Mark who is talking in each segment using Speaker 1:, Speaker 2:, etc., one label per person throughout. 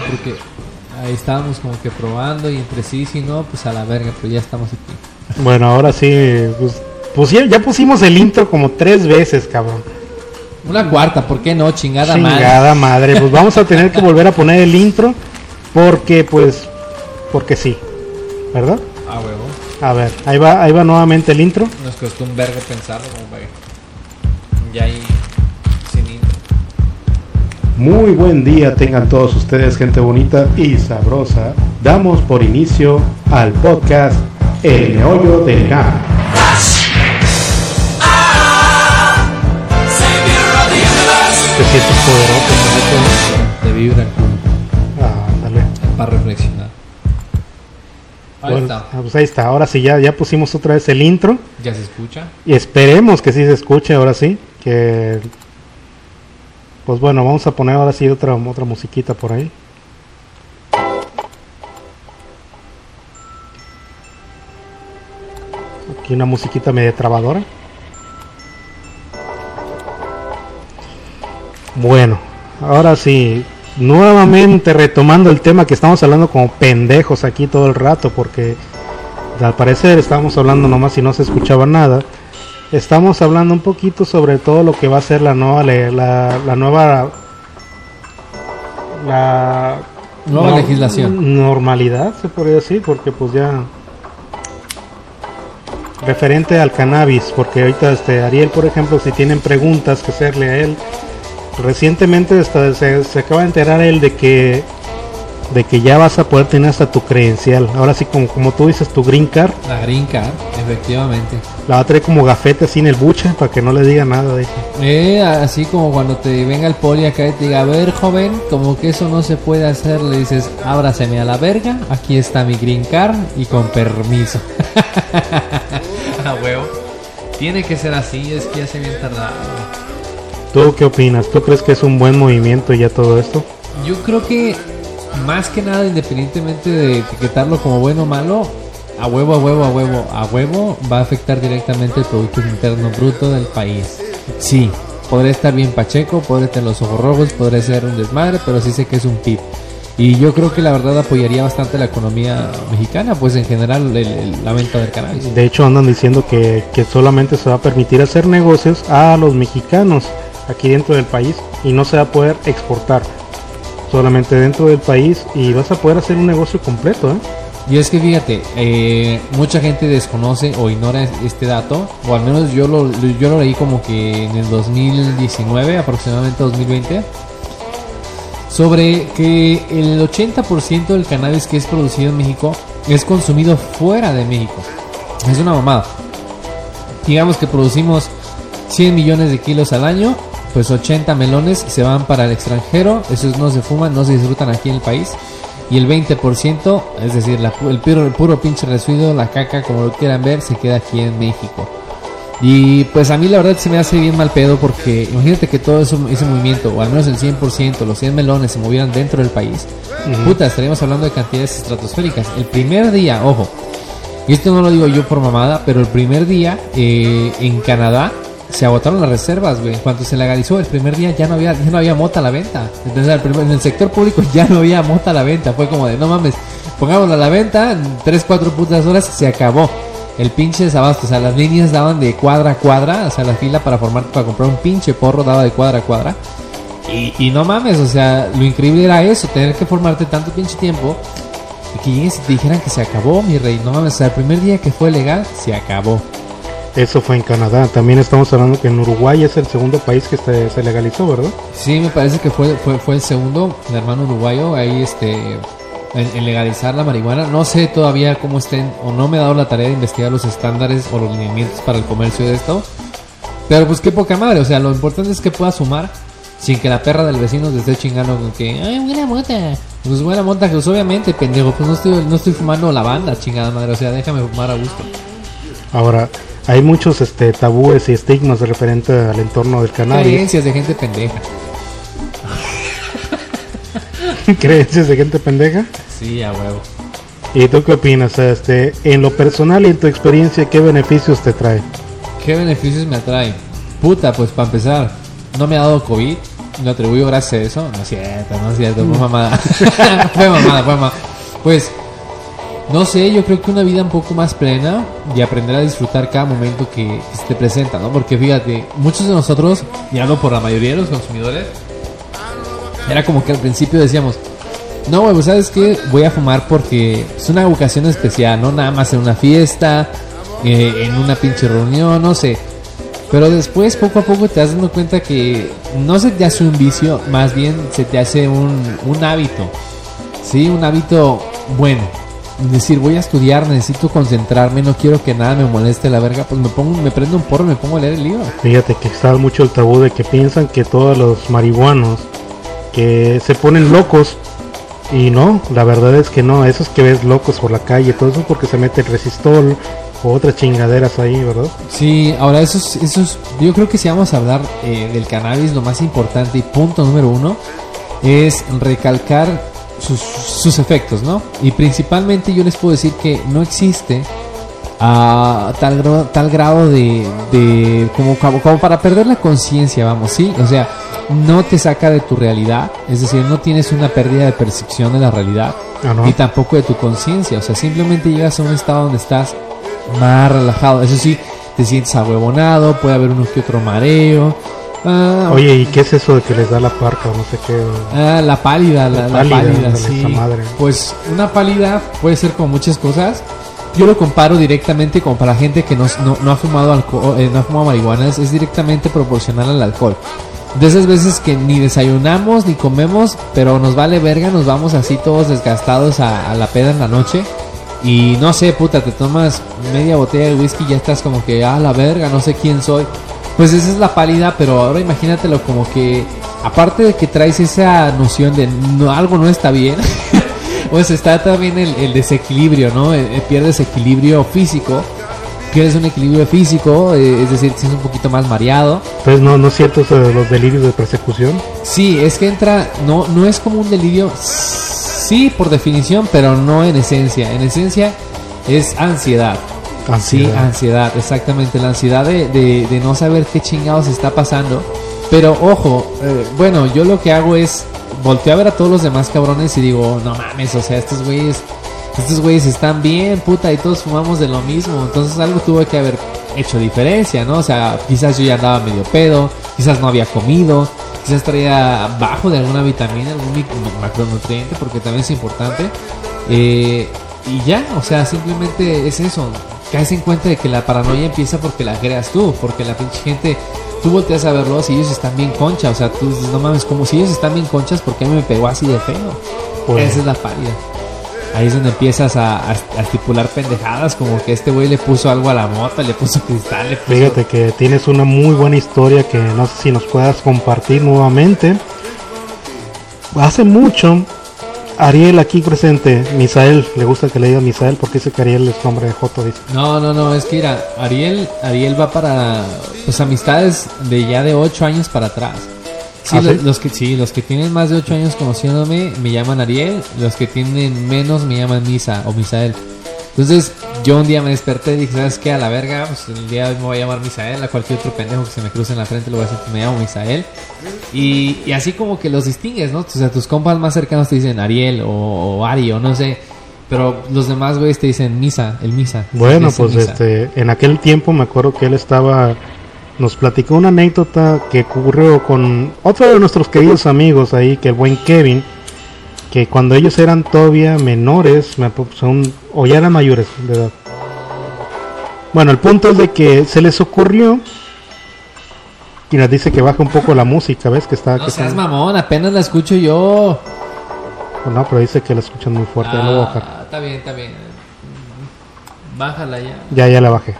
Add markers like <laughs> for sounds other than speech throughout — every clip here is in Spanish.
Speaker 1: porque ahí estábamos como que probando y entre sí, si no, pues a la verga, pero ya estamos aquí.
Speaker 2: Bueno, ahora sí, pues, pues ya, ya pusimos el intro como tres veces, cabrón.
Speaker 1: Una cuarta, ¿por qué no? Chingada, madre.
Speaker 2: Chingada madre. Pues vamos a tener que <laughs> volver a poner el intro porque, pues, porque sí, ¿verdad?
Speaker 1: Ah, huevo.
Speaker 2: A ver, ahí va, ahí va nuevamente el intro.
Speaker 1: Nos costó un vergo pensarlo, como Ya ahí.
Speaker 3: Muy buen día tengan todos ustedes, gente bonita y sabrosa. Damos por inicio al podcast El Meollo del Nada.
Speaker 2: Te sientes poderoso,
Speaker 1: Te vibra el culo.
Speaker 2: Ah,
Speaker 1: para reflexionar. Ahí
Speaker 2: Bueno,
Speaker 1: está.
Speaker 2: ah, pues ahí está. Ahora sí, ya, ya pusimos otra vez el intro.
Speaker 1: Ya se escucha.
Speaker 2: Y esperemos que sí se escuche ahora sí. Que. Pues bueno, vamos a poner ahora sí otra, otra musiquita por ahí. Aquí una musiquita media trabadora. Bueno, ahora sí, nuevamente retomando el tema que estamos hablando como pendejos aquí todo el rato, porque al parecer estábamos hablando nomás y no se escuchaba nada. Estamos hablando un poquito sobre todo lo que va a ser la nueva, la, la nueva, la
Speaker 1: Nueva legislación.
Speaker 2: normalidad se podría decir, porque pues ya referente al cannabis, porque ahorita este Ariel, por ejemplo, si tienen preguntas que hacerle a él, recientemente hasta se, se acaba de enterar él de que de que ya vas a poder tener hasta tu credencial. Ahora sí, como, como tú dices, tu green card,
Speaker 1: La green card, efectivamente.
Speaker 2: la va a traer como gafete así en el buche para que no le diga nada. Dice.
Speaker 1: Eh, así como cuando te venga el poli acá y te diga, a ver, joven, como que eso no se puede hacer, le dices, ábraseme a la verga, aquí está mi green card y con permiso. <laughs> a huevo. Tiene que ser así, es que ya se bien tardado.
Speaker 2: ¿Tú qué opinas? ¿Tú crees que es un buen movimiento ya todo esto?
Speaker 1: Yo creo que más que nada, independientemente de etiquetarlo como bueno o malo, a huevo, a huevo, a huevo, a huevo, va a afectar directamente el Producto Interno Bruto del país. Sí, podré estar bien pacheco, podré tener los ojos rojos, podré ser un desmadre, pero sí sé que es un PIB. Y yo creo que la verdad apoyaría bastante la economía mexicana, pues en general el, el- la venta del cannabis.
Speaker 2: De hecho andan diciendo que, que solamente se va a permitir hacer negocios a los mexicanos aquí dentro del país y no se va a poder exportar. Solamente dentro del país y vas a poder hacer un negocio completo, ¿eh?
Speaker 1: Y es que fíjate, eh, mucha gente desconoce o ignora es- este dato, o al menos yo lo, yo lo leí como que en el 2019, aproximadamente 2020, sobre que el 80% del cannabis que es producido en México es consumido fuera de México. Es una mamada. Digamos que producimos 100 millones de kilos al año, pues 80 melones se van para el extranjero, esos no se fuman, no se disfrutan aquí en el país. Y el 20%, es decir, la el, puro, el puro pinche residuo, la caca, como lo quieran ver, se queda aquí en México. Y pues a mí la verdad se me hace bien mal pedo porque imagínate que todo eso, ese movimiento, o al menos el 100%, los 100 melones se movieran dentro del país. Puta, estaríamos hablando de cantidades estratosféricas. El primer día, ojo, y esto no lo digo yo por mamada, pero el primer día eh, en Canadá se agotaron las reservas, güey. En cuanto se legalizó el primer día ya no había ya no había mota a la venta. Entonces en el sector público <laughs> ya no había mota a la venta. Fue como de, no mames, pongámosla a la venta, en 3, 4 putas horas se acabó. El pinche desabasto, o sea, las líneas daban de cuadra a cuadra, o sea, la fila para formar para comprar un pinche porro daba de cuadra a cuadra. Y, y no mames, o sea, lo increíble era eso, tener que formarte tanto pinche tiempo y que llegues y te dijeran que se acabó, mi rey. No mames, o sea, el primer día que fue legal, se acabó.
Speaker 2: Eso fue en Canadá. También estamos hablando que en Uruguay es el segundo país que se, se legalizó, ¿verdad?
Speaker 1: Sí, me parece que fue, fue, fue el segundo, el hermano uruguayo, ahí este, en, en legalizar la marihuana. No sé todavía cómo estén, o no me he dado la tarea de investigar los estándares o los lineamientos para el comercio de esto. Pero pues qué poca madre, o sea, lo importante es que pueda sumar sin que la perra del vecino te esté chingando con que, ay, buena mota. Pues buena mota, pues obviamente, pendejo, pues no estoy, no estoy fumando la banda, chingada madre, o sea, déjame fumar a gusto.
Speaker 2: Ahora, hay muchos este, tabúes y estigmas referente al entorno del cannabis.
Speaker 1: Creencias de gente pendeja. <laughs>
Speaker 2: Creencias de gente pendeja.
Speaker 1: Sí, a huevo.
Speaker 2: ¿Y tú qué opinas? Este, en lo personal y en tu experiencia, ¿qué beneficios te trae?
Speaker 1: ¿Qué beneficios me atraen? Puta, pues para empezar, no me ha dado COVID. lo atribuyo gracias a eso. No es cierto, no es cierto, fue mamada. <laughs> fue mamada, fue mamada. Pues, no sé, yo creo que una vida un poco más plena y aprender a disfrutar cada momento que, que se te presenta, ¿no? Porque fíjate, muchos de nosotros, y hablo por la mayoría de los consumidores, era como que al principio decíamos, no, güey, pues sabes qué, voy a fumar porque es una ocasión especial, no nada más en una fiesta, eh, en una pinche reunión, no sé. Pero después, poco a poco, te das dando cuenta que no se te hace un vicio, más bien se te hace un, un hábito. Sí, un hábito bueno. Decir, voy a estudiar, necesito concentrarme, no quiero que nada me moleste la verga, pues me pongo, me prendo un porro y me pongo a leer el libro.
Speaker 2: Fíjate que está mucho el tabú de que piensan que todos los marihuanos que se ponen locos y no, la verdad es que no, esos que ves locos por la calle, todo eso porque se mete el resistol o otras chingaderas ahí, ¿verdad?
Speaker 1: Sí, ahora eso es, eso es- yo creo que si vamos a hablar eh, del cannabis, lo más importante y punto número uno es recalcar sus, sus efectos, ¿no? Y principalmente yo les puedo decir que no existe a tal, gra- tal grado de, de como, como, como para perder la conciencia, vamos, ¿sí? O sea, no te saca de tu realidad, es decir, no tienes una pérdida de percepción de la realidad
Speaker 2: Ah, ¿no?
Speaker 1: y tampoco de tu conciencia, o sea, simplemente llegas a un estado donde estás más relajado, eso sí, te sientes ahuevonado, puede haber uno que otro mareo, ah,
Speaker 2: Oye, ¿y qué es eso de que les da la parca o no sé qué?
Speaker 1: Ah, la pálida, la,
Speaker 2: La
Speaker 1: la
Speaker 2: pálida,
Speaker 1: pálida,
Speaker 2: ándale,
Speaker 1: sí.
Speaker 2: madre.
Speaker 1: Pues una pálida puede ser como muchas cosas. Yo lo comparo directamente como para la gente que no, no, no ha fumado alcohol, eh, no ha fumado marihuana, es, es directamente proporcional al alcohol. De esas veces que ni desayunamos ni comemos, pero nos vale verga, nos vamos así todos desgastados a, a la peda en la noche. Y no sé, puta, te tomas media botella de whisky y ya estás como que, ah, la verga, no sé quién soy. Pues esa es la pálida, pero ahora imagínatelo como que, aparte de que traes esa noción de no, algo no está bien, <laughs> pues está también el, el desequilibrio, ¿no? Eh, eh, pierdes equilibrio físico, pierdes un equilibrio físico, eh, es decir, es un poquito más mareado.
Speaker 2: Entonces, no, no es cierto los delirios de persecución.
Speaker 1: Sí, es que entra, no, no es como un delirio, sí por definición, pero no en esencia. En esencia es ansiedad. Sí,
Speaker 2: Ansiedad.
Speaker 1: ansiedad, exactamente. La ansiedad de, de- de no saber qué chingados está pasando. Pero ojo, eh, bueno, yo lo que hago es volteo a ver a todos los demás cabrones y digo, no mames, o sea, estos güeyes, estos güeyes están bien, puta, y todos fumamos de lo mismo. Entonces algo tuvo que haber hecho diferencia, ¿no? O sea, quizás yo ya andaba medio pedo, quizás no había comido, quizás traía bajo de alguna vitamina, algún macronutriente, porque también es importante. Eh, y ya, o sea, simplemente es eso. Caes en cuenta de que la paranoia empieza porque la creas tú, porque la pinche gente, tú volteas a verlos y ellos están bien concha, o sea, tú dices, no mames, como si ellos están bien conchas, ¿por qué me pegó así de feo?
Speaker 2: Pues-
Speaker 1: Esa es la pálida. Ahí es donde empiezas a, a, a estipular pendejadas, como que este güey le puso algo a la mota, le puso <laughs> cristal, le puso...
Speaker 2: Fíjate que tienes una muy buena historia que no sé si nos puedas compartir nuevamente. Hace mucho, Ariel aquí presente, Misael, le gusta que le diga Misael porque dice que Ariel es nombre de Joto, dice.
Speaker 1: No, no, no, es que mira, Ariel, Ariel va para pues amistades de ya de 8 años para atrás. Sí,
Speaker 2: ¿Ah,
Speaker 1: lo-
Speaker 2: sí?
Speaker 1: los que sí, los que tienen más de 8 años conociéndome me llaman Ariel, los que tienen menos me llaman Misa o Misael. Entonces, yo un día me desperté y dije, ¿sabes qué? A la verga, pues el día de hoy me voy a llamar Misael, a cualquier otro pendejo que se me cruce en la frente le voy a decir que me llamo Misael. Y, y así como que los distingues, ¿no? O sea, tus compas más cercanos te dicen Ariel o, o Ari o no sé. Pero los demás güeyes te dicen Misa, el Misa.
Speaker 2: Bueno, pues
Speaker 1: Misa.
Speaker 2: este, en aquel tiempo me acuerdo que él estaba, nos platicó una anécdota que ocurrió con otro de nuestros queridos amigos ahí, que el buen Kevin, que cuando ellos eran todavía menores, son, o ya eran mayores de edad. Bueno, el punto es de que se les ocurrió y nos dice que baja un poco la música, ¿ves? Que está...
Speaker 1: No
Speaker 2: que
Speaker 1: seas
Speaker 2: está-
Speaker 1: mamón, apenas la escucho yo.
Speaker 2: no, pero dice que la escuchan muy fuerte, ya la voy a bajar.
Speaker 1: Ah, está bien, está bien. Bájala ya.
Speaker 2: Ya, ya la bajé.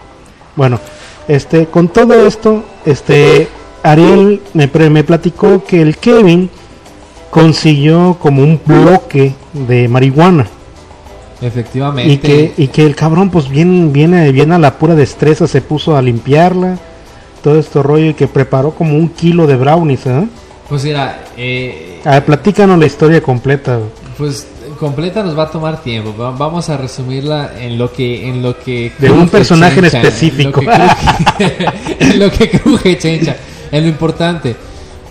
Speaker 2: Bueno, este, con todo esto, este, Ariel me, me platicó que el Kevin consiguió como un bloque de marihuana
Speaker 1: Efectivamente.
Speaker 2: y que, y que el cabrón pues bien, viene, bien a la pura destreza se puso a limpiarla, todo este rollo y que preparó como un kilo de brownies, ¿eh?
Speaker 1: Pues mira, eh,
Speaker 2: A ver, platícanos la historia completa.
Speaker 1: pues completa nos va a tomar tiempo. Va- Vamos a resumirla en lo que en lo que
Speaker 2: De un personaje en específico.
Speaker 1: En lo que cruje, <laughs> en lo que cruje Chencha, en lo importante.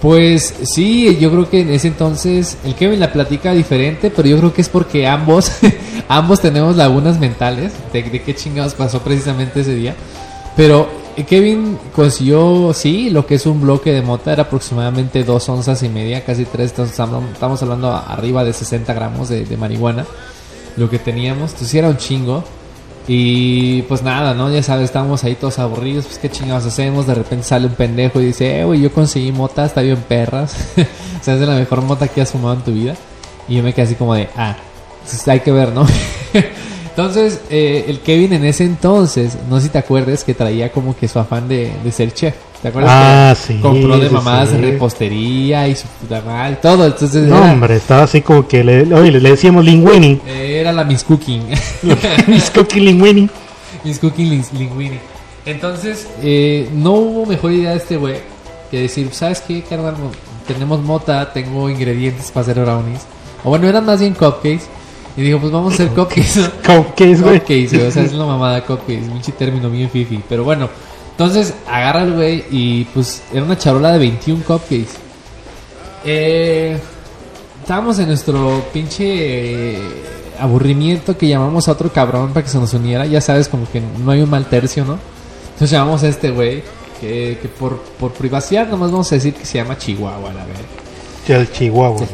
Speaker 1: Pues sí, yo creo que en ese entonces el Kevin la platica diferente, pero yo creo que es porque ambos, <laughs> ambos tenemos lagunas mentales de, de qué chingados pasó precisamente ese día. Pero eh, Kevin consiguió, sí, lo que es un bloque de mota, era aproximadamente dos onzas y media, casi tres, estamos hablando arriba de 60 gramos de, marihuana, lo que teníamos, entonces era un chingo. Y pues nada, ¿no? Ya sabes, estábamos ahí todos aburridos, pues qué chingados hacemos. De repente sale un pendejo y dice, eh, güey, yo conseguí mota, está bien perras. <laughs> o sea, es de la mejor mota que has fumado en tu vida. Y yo me quedé así como de, ah, pues hay que ver, ¿no? <laughs> entonces, eh, el Kevin en ese entonces, no sé si te acuerdas, que traía como que su afán de, de ser chef. ¿Te acuerdas?
Speaker 2: Ah,
Speaker 1: que
Speaker 2: sí,
Speaker 1: Compró de mamadas
Speaker 2: sí.
Speaker 1: repostería y su puta madre, todo. Entonces,
Speaker 2: No,
Speaker 1: era,
Speaker 2: hombre, estaba así como que le, oye, le decíamos linguini.
Speaker 1: era la Miss Cooking. <laughs>
Speaker 2: Mis cookie linguini.
Speaker 1: Miss Cooking Lin- Linguini. Entonces, eh, no hubo mejor idea de este güey que decir, ¿sabes qué, carnal? Mo- Tenemos mota, tengo ingredientes para hacer brownies. O bueno, eran más bien cupcakes. Y dijo, pues vamos a hacer cupcakes. <laughs>
Speaker 2: Cupcakes, güey.
Speaker 1: Cupcakes, güey, o sea, es una mamada cupcakes, un término bien fifi. Pero bueno, entonces agarra el güey y pues era una charola de 21 cupcakes. Eh, estábamos en nuestro pinche eh, aburrimiento que llamamos a otro cabrón para que se nos uniera. Ya sabes, como que no hay un mal tercio, ¿no? Entonces llamamos a este güey que, que por, por privacidad nomás vamos a decir que se llama Chihuahua, la verdad.
Speaker 2: El Chihuahua.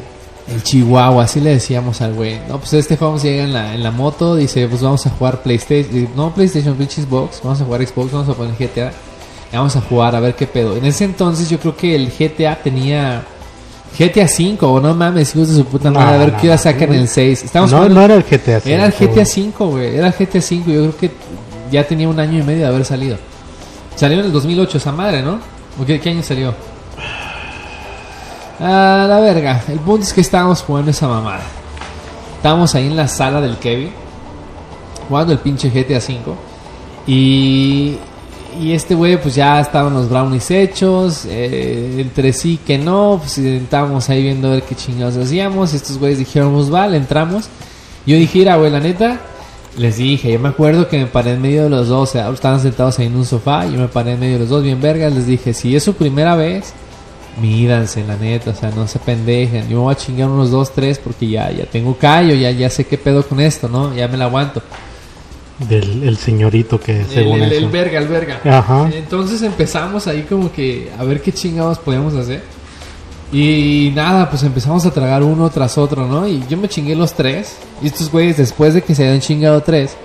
Speaker 1: El Chihuahua, así le decíamos al güey. No, pues este juego llega en la, en la moto, dice, pues vamos a jugar PlayStation, no PlayStation, pinche Xbox, vamos a jugar Xbox, vamos a poner GTA. Y vamos a jugar a ver qué pedo. En ese entonces yo creo que el GTA tenía GTA 5, o no mames, hijos de su puta madre,
Speaker 2: No,
Speaker 1: a ver
Speaker 2: no,
Speaker 1: qué hora
Speaker 2: no.
Speaker 1: sacan el 6. Estamos
Speaker 2: No,
Speaker 1: jugando-
Speaker 2: no era el GTA.
Speaker 1: era el GTA
Speaker 2: güey.
Speaker 1: 5, güey, era el GTA 5, yo creo que ya tenía un año y medio de haber salido. Salió en el 2008 esa madre, ¿no? ¿O qué, qué año salió? Ah, la verga. El punto es que estábamos jugando esa mamada. Estábamos ahí en la sala del Kevin. Jugando el pinche GTA V. Y, y este güey, pues ya estaban los brownies hechos. eh, entre sí que no. Pues estábamos ahí viendo a ver qué chingados hacíamos. Estos güeyes dijeron, pues vale, entramos. Yo dije, mira, güey, la neta. Les dije, yo me acuerdo que me paré en medio de los dos. Estaban sentados ahí en un sofá. Yo me paré en medio de los dos, bien vergas. Les dije, si es su primera vez mídanse, la neta, o sea, no se pendejen. Yo me voy a chingar unos dos, tres porque ya, ya tengo callo, ya, ya sé qué pedo con esto, ¿no? Ya me la aguanto.
Speaker 2: Del el señorito que
Speaker 1: El,
Speaker 2: según
Speaker 1: el-
Speaker 2: eso.
Speaker 1: el verga, el verga.
Speaker 2: Ajá.
Speaker 1: Entonces empezamos ahí como que a ver qué chingados podíamos hacer. Y nada, pues empezamos a tragar uno tras otro, ¿no? Y yo me chingué los tres. Y estos güeyes, después de que se habían chingado tres,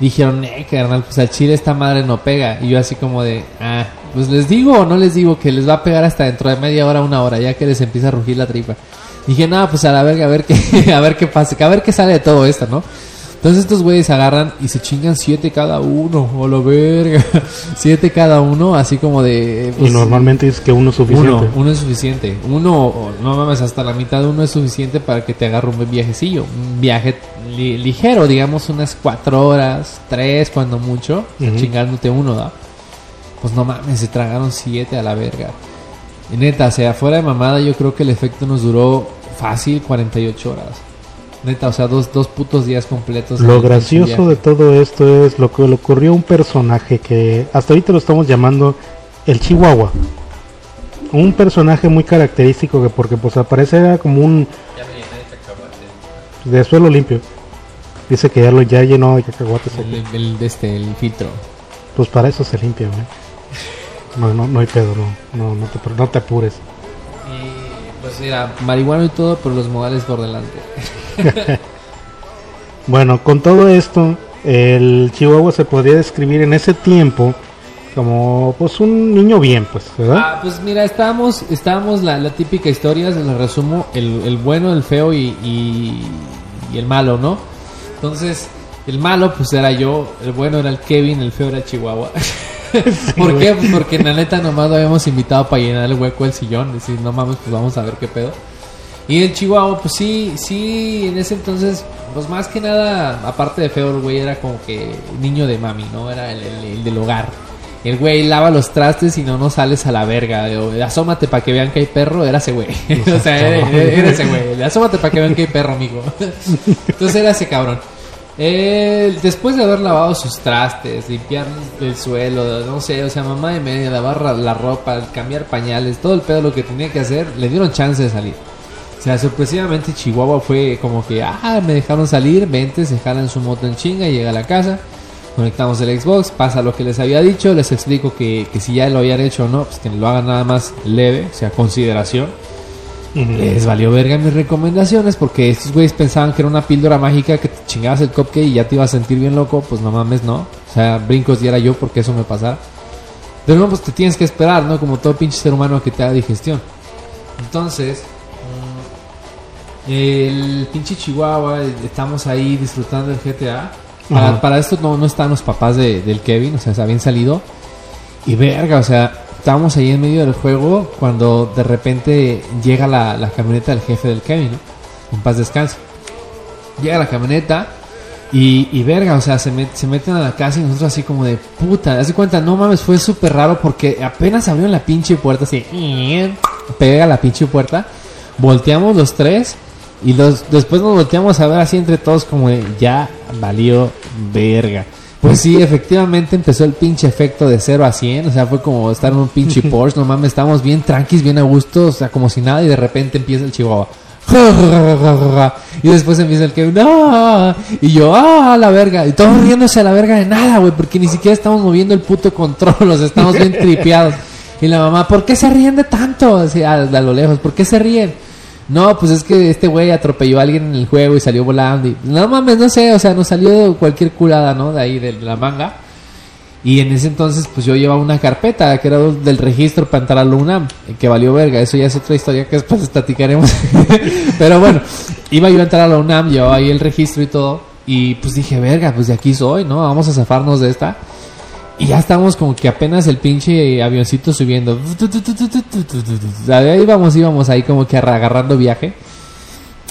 Speaker 1: dijeron, eh, carnal, pues al chile esta madre no pega. Y yo así como de, ah, pues les digo o no les digo que les va a pegar hasta dentro de media hora, una hora, ya que les empieza a rugir la tripa. Dije, nada, pues a la verga, a ver qué, <laughs> a ver qué pasa, a ver qué sale de todo esto, ¿no? Entonces estos güeyes agarran y se chingan siete cada uno, o la verga, <laughs> siete cada uno, así como de...
Speaker 2: Y
Speaker 1: pues,
Speaker 2: normalmente es que uno es suficiente.
Speaker 1: uno, uno es suficiente. Uno, no mames, hasta la mitad de uno es suficiente para que te agarre un buen viajecillo. Un viaje li- ligero, digamos unas cuatro horas, tres cuando mucho,
Speaker 2: Ujú.
Speaker 1: chingándote uno, ¿da? Pues no mames, se tragaron siete a la verga. Y neta, o sea, fuera de mamada, yo creo que el efecto nos duró fácil 48 horas. Neta, o sea, dos, dos putos días completos.
Speaker 2: Lo gracioso de todo esto es lo que le ocurrió a un personaje que hasta ahorita lo estamos llamando el Chihuahua. Un personaje muy característico que porque pues aparece era como un de suelo limpio. Dice que ya lo ya llenó de cacahuates
Speaker 1: el- este, el filtro.
Speaker 2: Pues para eso se limpia, güey. No, no, no hay pedo, no, no, no te, no te apures.
Speaker 1: Y pues mira, marihuana y todo, pero los modales por delante. <laughs>
Speaker 2: Bueno, con todo esto, el Chihuahua se podría describir en ese tiempo como pues un niño bien, pues, ¿verdad?
Speaker 1: Ah, pues mira, estábamos, estábamos la, la típica historia, se la resumo, el, el bueno, el feo y, y, y el malo, ¿no? Entonces, el malo pues era yo, el bueno era el Kevin, el feo era Chihuahua. <laughs> <laughs> ¿Por qué? Porque la neta nomás lo habíamos invitado para llenar el hueco del sillón, decir, no mames, pues vamos a ver qué pedo. Y el Chihuahua, pues sí, sí, en ese entonces, pues más que nada, aparte de feo, el güey era como que niño de mami, ¿no? Era el, el- el del hogar. El güey lava los trastes y no nos sales a la verga. O, asómate para que vean que hay perro, era ese güey. <laughs> o sea, era, era ese güey. Asómate para que vean que hay perro, amigo. <laughs> Entonces era ese cabrón. Eh, después de haber lavado sus trastes, limpiar el suelo, no sé, o sea, mamá de media, lavar la- ropa, cambiar pañales, todo el pedo lo que tenía que hacer, le dieron chance de salir. O sea, sorpresivamente Chihuahua fue como que, ah, me dejaron salir, vente, se jalan su moto en chinga, llega a la casa, conectamos el Xbox, pasa lo que les había dicho, les explico que, que si ya lo habían hecho o no, pues que lo hagan nada más leve, o sea, consideración.
Speaker 2: Ujú.
Speaker 1: Les valió verga mis recomendaciones porque estos güeyes pensaban que era una píldora mágica que te chingabas el cupcake y ya te ibas a sentir bien loco. Pues no mames, no. O sea, brincos y era yo porque eso me pasaba. Pero no, pues te tienes que esperar, ¿no? Como todo pinche ser humano que te haga digestión. Entonces, mm, el pinche Chihuahua, eh, estamos ahí disfrutando del GTA. Para, para esto no, no están los papás de- del Kevin, o sea, se habían salido. Y verga, o sea, estábamos ahí en medio del juego cuando de repente llega la, camioneta del jefe del Kevin, ¿no? En paz descanse. Llega la camioneta y, y verga, o sea, se, met- se meten a la casa y nosotros así como de puta. De cuenta, no mames, fue súper raro porque apenas abrieron la pinche puerta así. Pega la pinche puerta. Volteamos los tres y los, después nos volteamos a ver así entre todos como de ya valió verga. Pues sí, efectivamente empezó el pinche efecto de 0 a 100. O sea, fue como estar en un pinche <laughs> Porsche. No mames, estamos bien tranquis, bien a gusto. O sea, como si nada. Y de repente empieza el chihuahua. <laughs> Y después empieza el que no y yo ah la verga y todos riéndose a la verga de nada güey porque ni siquiera estamos moviendo el puto control <laughs> los estamos bien tripeados y la mamá ¿por qué se ríen de tanto? Así, a, a lo lejos ¿por qué se ríen? No, pues es que este güey atropelló a alguien en el juego y salió volando. Y, no mames, no sé, o sea, nos salió cualquier culada, ¿no? De ahí, de la manga. Y en ese entonces, pues yo llevaba una carpeta que era del registro para entrar a la UNAM, que valió verga. Eso ya es otra historia que después platicaremos. <laughs> Pero bueno, iba yo a entrar a la UNAM, llevaba ahí el registro y todo. Y pues dije, verga, pues de aquí soy, ¿no? Vamos a zafarnos de esta. Y ya estamos como que apenas el pinche avioncito subiendo. Ahí íbamos, íbamos ahí como que agarrando viaje.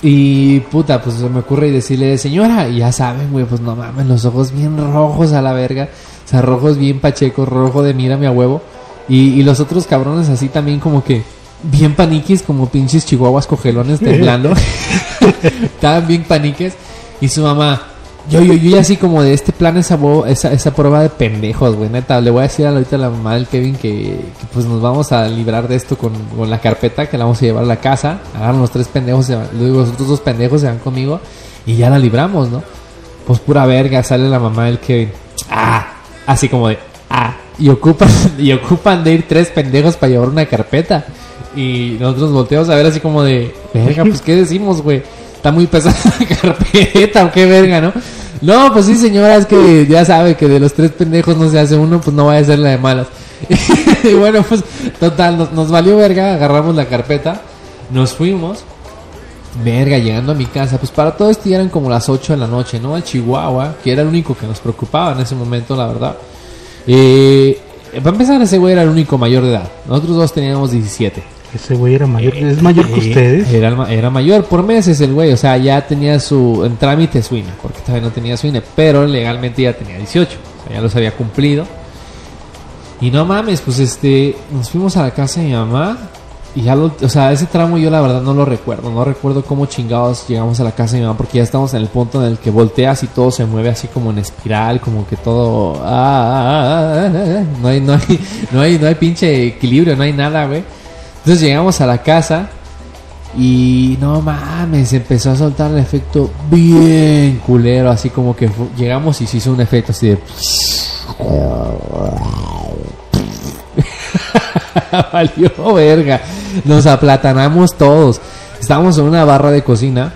Speaker 1: Y puta, pues se me ocurre decirle, señora, y ya saben, güey, pues no mames, los ojos bien rojos a la verga. O sea, rojos bien pachecos, rojo de mira mi a huevo. Y, y los otros cabrones así también como que bien paniques, como pinches chihuahuas cogelones temblando. <laughs> <laughs> Estaban bien paniques. Y su mamá, yo, yo, yo ya así como de este plan, esa, esa, esa prueba de pendejos, güey, neta. Le voy a decir ahorita a la mamá del Kevin que, pues nos vamos a librar de esto con, con la carpeta, que la vamos a llevar a la casa. Agarran los tres pendejos, luego los otros dos pendejos se van conmigo y ya la libramos, ¿no? Pues pura verga, sale la mamá del Kevin. Ah, así como de, ah, y ocupan, <laughs> y ocupan de ir tres pendejos para llevar una carpeta. Y nosotros volteamos a ver así como de, verga, pues qué decimos, güey. Está muy pesada <laughs> la carpeta o qué verga, ¿no? No, pues sí, señora, es que ya sabe que de los tres pendejos no se hace uno, pues no vaya a ser la de malas. <laughs> y bueno, pues total, nos, nos valió verga, agarramos la carpeta, nos fuimos. Verga, llegando a mi casa, pues para todo esto ya eran como las 8 de la noche, ¿no? Al Chihuahua, que era el único que nos preocupaba en ese momento, la verdad. Eh, para empezar, ese güey era el único mayor de edad. Nosotros dos teníamos 17.
Speaker 2: Ese güey era mayor, es mayor que
Speaker 1: Eh,
Speaker 2: ustedes.
Speaker 1: Era, era mayor por meses el güey, o sea, ya tenía su en trámite su INE, porque todavía no tenía su INE, pero legalmente ya tenía 18, o sea, ya los había cumplido. Y no mames, pues este, nos fuimos a la casa de mi mamá y ya lo, o sea, ese tramo yo la verdad no lo recuerdo, no recuerdo cómo chingados llegamos a la casa de mi mamá, porque ya estamos en el punto en el que volteas y todo se mueve así como en espiral, como que todo, ah, ah, ah, ah, ah, no hay, no hay, <laughs> no hay, no hay pinche equilibrio, no hay nada, güey. Entonces llegamos a la casa y no mames, empezó a soltar el efecto bien culero, así como que llegamos y se hizo un efecto así de... <laughs> Valió verga. Nos aplatanamos todos. Estábamos en una barra de cocina.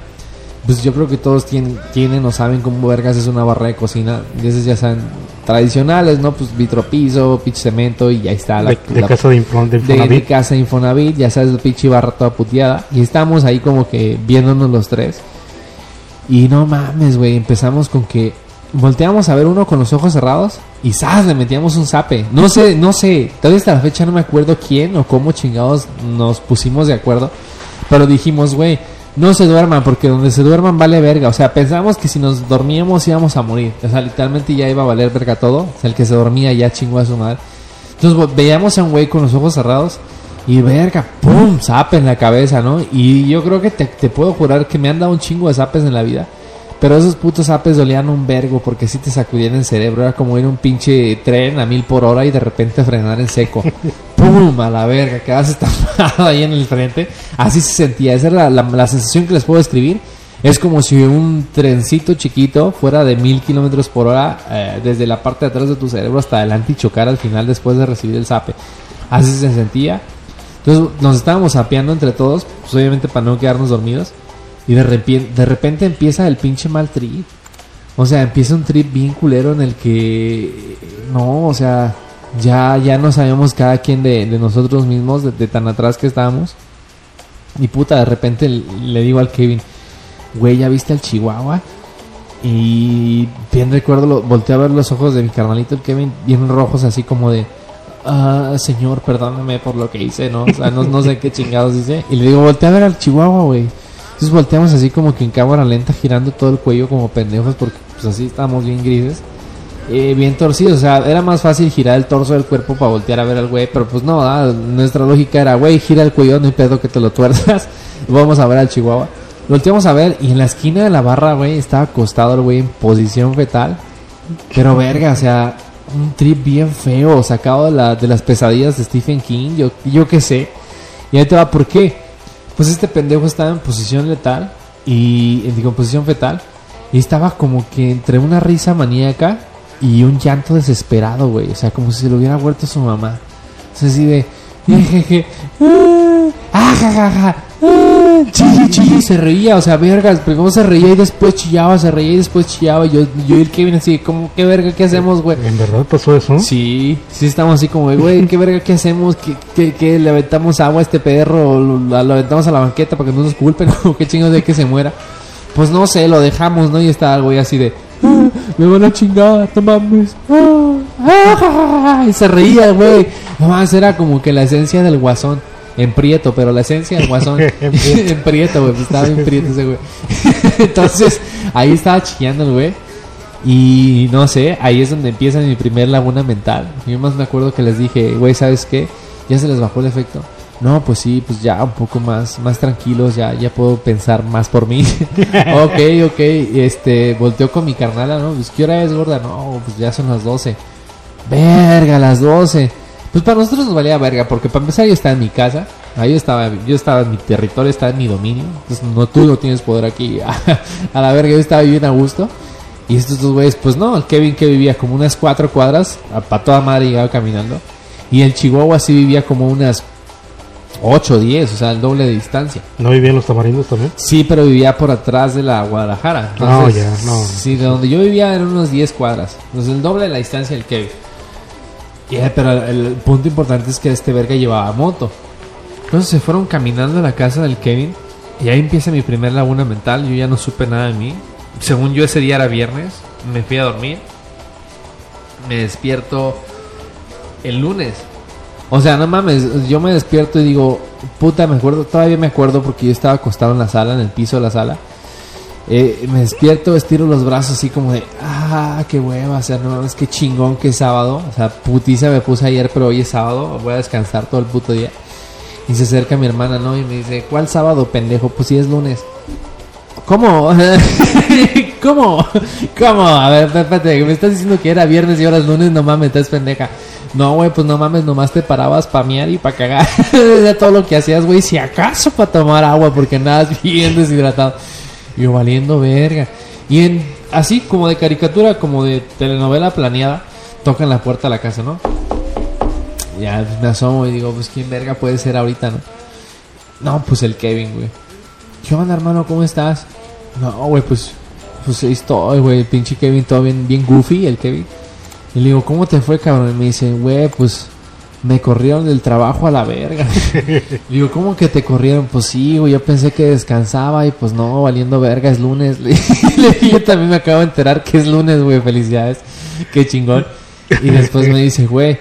Speaker 1: Pues yo creo que todos tienen, tienen o saben cómo vergas es una barra de cocina. Y esas ya saben tradicionales, ¿no? Pues vitropiso, pinche cemento y ahí está la,
Speaker 2: de, de
Speaker 1: la-
Speaker 2: casa de, Info- de
Speaker 1: de, de
Speaker 2: Infonavit.
Speaker 1: casa de Infonavit, ya sabes, la pinche barra toda puteada. Y estamos ahí como que viéndonos los tres. Y no mames, güey, empezamos con que volteamos a ver uno con los ojos cerrados y ¡zas! le metíamos un zape. No sé, no sé, todavía hasta la fecha no me acuerdo quién o cómo chingados nos pusimos de acuerdo. Pero dijimos, güey, no se duerman porque donde se duerman vale verga. O sea, pensamos que si nos dormíamos íbamos a morir. O sea, literalmente ya iba a valer verga todo. O sea, el que se dormía ya chingó a su madre. Entonces vo- veíamos a un güey con los ojos cerrados y verga, ¡pum! Zape en la cabeza, ¿no? Y yo creo que te, puedo jurar que me han dado un chingo de zapes en la vida. Pero esos putos apes dolían un vergo porque si te sacudían el cerebro. Era como ir un pinche tren a mil por hora y de repente frenar en seco. <laughs> ¡Pum! A la verga, quedas estampado ahí en el frente. Así se sentía. Esa era la, la- la sensación que les puedo describir. Es como si un trencito chiquito fuera de mil kilómetros por hora eh, desde la parte de atrás de tu cerebro hasta adelante y chocar al final después de recibir el zape. Así se sentía. Entonces nos estábamos sapeando entre todos, pues obviamente para no quedarnos dormidos. Y de repente, de repente empieza el pinche mal trip. O sea, empieza un trip bien culero en el que... No, o sea, ya, ya no sabíamos cada quien de, nosotros mismos, de, tan atrás que estábamos. Y puta, de repente le digo al Kevin, güey, ¿ya viste al Chihuahua? Y bien recuerdo, lo, volteé a ver los ojos de mi carnalito, Kevin, bien rojos, así como de, ah, señor, perdóname por lo que hice, ¿no? O sea, no, no sé qué chingados hice. Y le digo, volteé a ver al Chihuahua, güey. Entonces volteamos así como que en cámara lenta, girando todo el cuello como pendejos, porque pues así estábamos bien grises. Eh, bien torcidos, o sea, era más fácil girar el torso del cuerpo para voltear a ver al güey, pero pues no, nuestra lógica era, güey, gira el cuello, no hay pedo que te lo tuerzas, <laughs> vamos a ver al chihuahua. Lo volteamos a ver y en la esquina de la barra, güey, estaba acostado el güey en posición fetal, pero verga, o sea, un trip bien feo, sacado de, la- de las pesadillas de Stephen King, yo, yo qué sé. Y ahí te va, ¿por qué? Pues este pendejo estaba en posición letal y en posición fetal y estaba como que entre una risa maníaca y un llanto desesperado, güey. O sea, como si se lo hubiera vuelto su mamá. O sea, así de. jejeje, ah, chille, chille, se reía, o sea, vergas, primero se reía y después chillaba, se reía y después chillaba. Y yo, yo y el Kevin así, como, ¿qué verga, qué hacemos, güey?
Speaker 2: ¿En verdad pasó eso?
Speaker 1: Sí, sí estamos así como, güey, ¿qué verga qué hacemos? ¿Qué, qué, qué, le aventamos agua a este perro? ¿O ¿Lo, lo aventamos a la banqueta para que no nos culpen? <laughs> ¿O qué chingados de que se muera? Pues no sé, lo dejamos, ¿no? Y está güey así de, "Ah, me van a chingar, no mames. Ah, ah, ja, ja, ja", y se reía, güey. Nomás era como que la esencia del guasón. En prieto, pero la esencia del guasón. <laughs>
Speaker 2: En prieto. <laughs>
Speaker 1: en güey. pues estaba bien prieto ese güey. <laughs> Entonces, ahí estaba chillando el güey. Y no sé, ahí es donde empieza mi primer laguna mental. Yo más me acuerdo que les dije, güey, ¿sabes qué? Ya se les bajó el efecto. <laughs> No, pues sí, pues ya un poco más, más tranquilos, ya, ya puedo pensar más por mí. <laughs> ok, ok, este, volteo con mi carnala, ¿no? Pues, ¿qué hora es, gorda? No, pues ya son las 12. Verga, las 12. Pues para nosotros nos valía verga, porque para empezar yo estaba en mi casa, ahí estaba, yo estaba en mi territorio, estaba en mi dominio, entonces no tú no tienes poder aquí, <laughs> a la verga, yo estaba bien a gusto. Y estos dos güeyes, pues no, el Kevin que vivía como unas cuatro cuadras, a pa' toda madre llegaba caminando. Y el Chihuahua sí vivía como unas 8 o 10, o sea, el doble de distancia.
Speaker 2: ¿No vivían los tamarindos también?
Speaker 1: Sí, pero vivía por atrás de la Guadalajara.
Speaker 2: Ah, ya, no.
Speaker 1: Sí, de donde yo vivía eran unos 10 cuadras. Entonces el doble de la distancia del Kevin. Yeah, pero el punto importante es que este verga llevaba moto. Entonces se fueron caminando a la casa del Kevin. Y ahí empieza mi primer laguna mental. Yo ya no supe nada de mí. Según yo ese día era viernes. Me fui a dormir. Me despierto el lunes. O sea, no mames, yo me despierto y digo, puta, me acuerdo, todavía me acuerdo porque yo estaba acostado en la sala, en el piso de la sala. Eh, me despierto, estiro los brazos así como de, ah, qué hueva, o sea, no mames, qué chingón que es sábado. O sea, putiza me puse ayer, pero hoy es sábado, voy a descansar todo el puto día. Y se acerca mi hermana, ¿no? Y me dice, ¿cuál sábado, pendejo? Pues sí es lunes. ¿Cómo? <laughs> ¿Cómo? ¿Cómo? A ver, espérate, me estás diciendo que era viernes y ahora es lunes, no mames, estás pendeja. No, güey, pues no mames, nomás te parabas pa' mear y pa' cagar. <laughs> Era todo lo que hacías, güey, si acaso para tomar agua, porque nada <laughs> bien deshidratado. Yo valiendo verga. Y en, así como de caricatura, como de telenovela planeada, tocan la puerta de la casa, ¿no? Ya me asomo y digo, pues quién verga puede ser ahorita, ¿no? No, pues el Kevin, güey. ¿Qué onda, hermano? ¿Cómo estás? No, güey, pues, pues ahí estoy, güey. El pinche Kevin, todo bien, bien goofy, el Kevin. Y le digo, ¿cómo te fue, cabrón? Y me dice, güey, pues me corrieron del trabajo a la verga. <laughs> le digo, ¿cómo que te corrieron? Pues sí, güey, yo pensé que descansaba y pues no, valiendo verga, es lunes. <laughs> Le dije, yo también me acabo de enterar que es lunes, güey, felicidades. Qué chingón. Y después me dice, güey,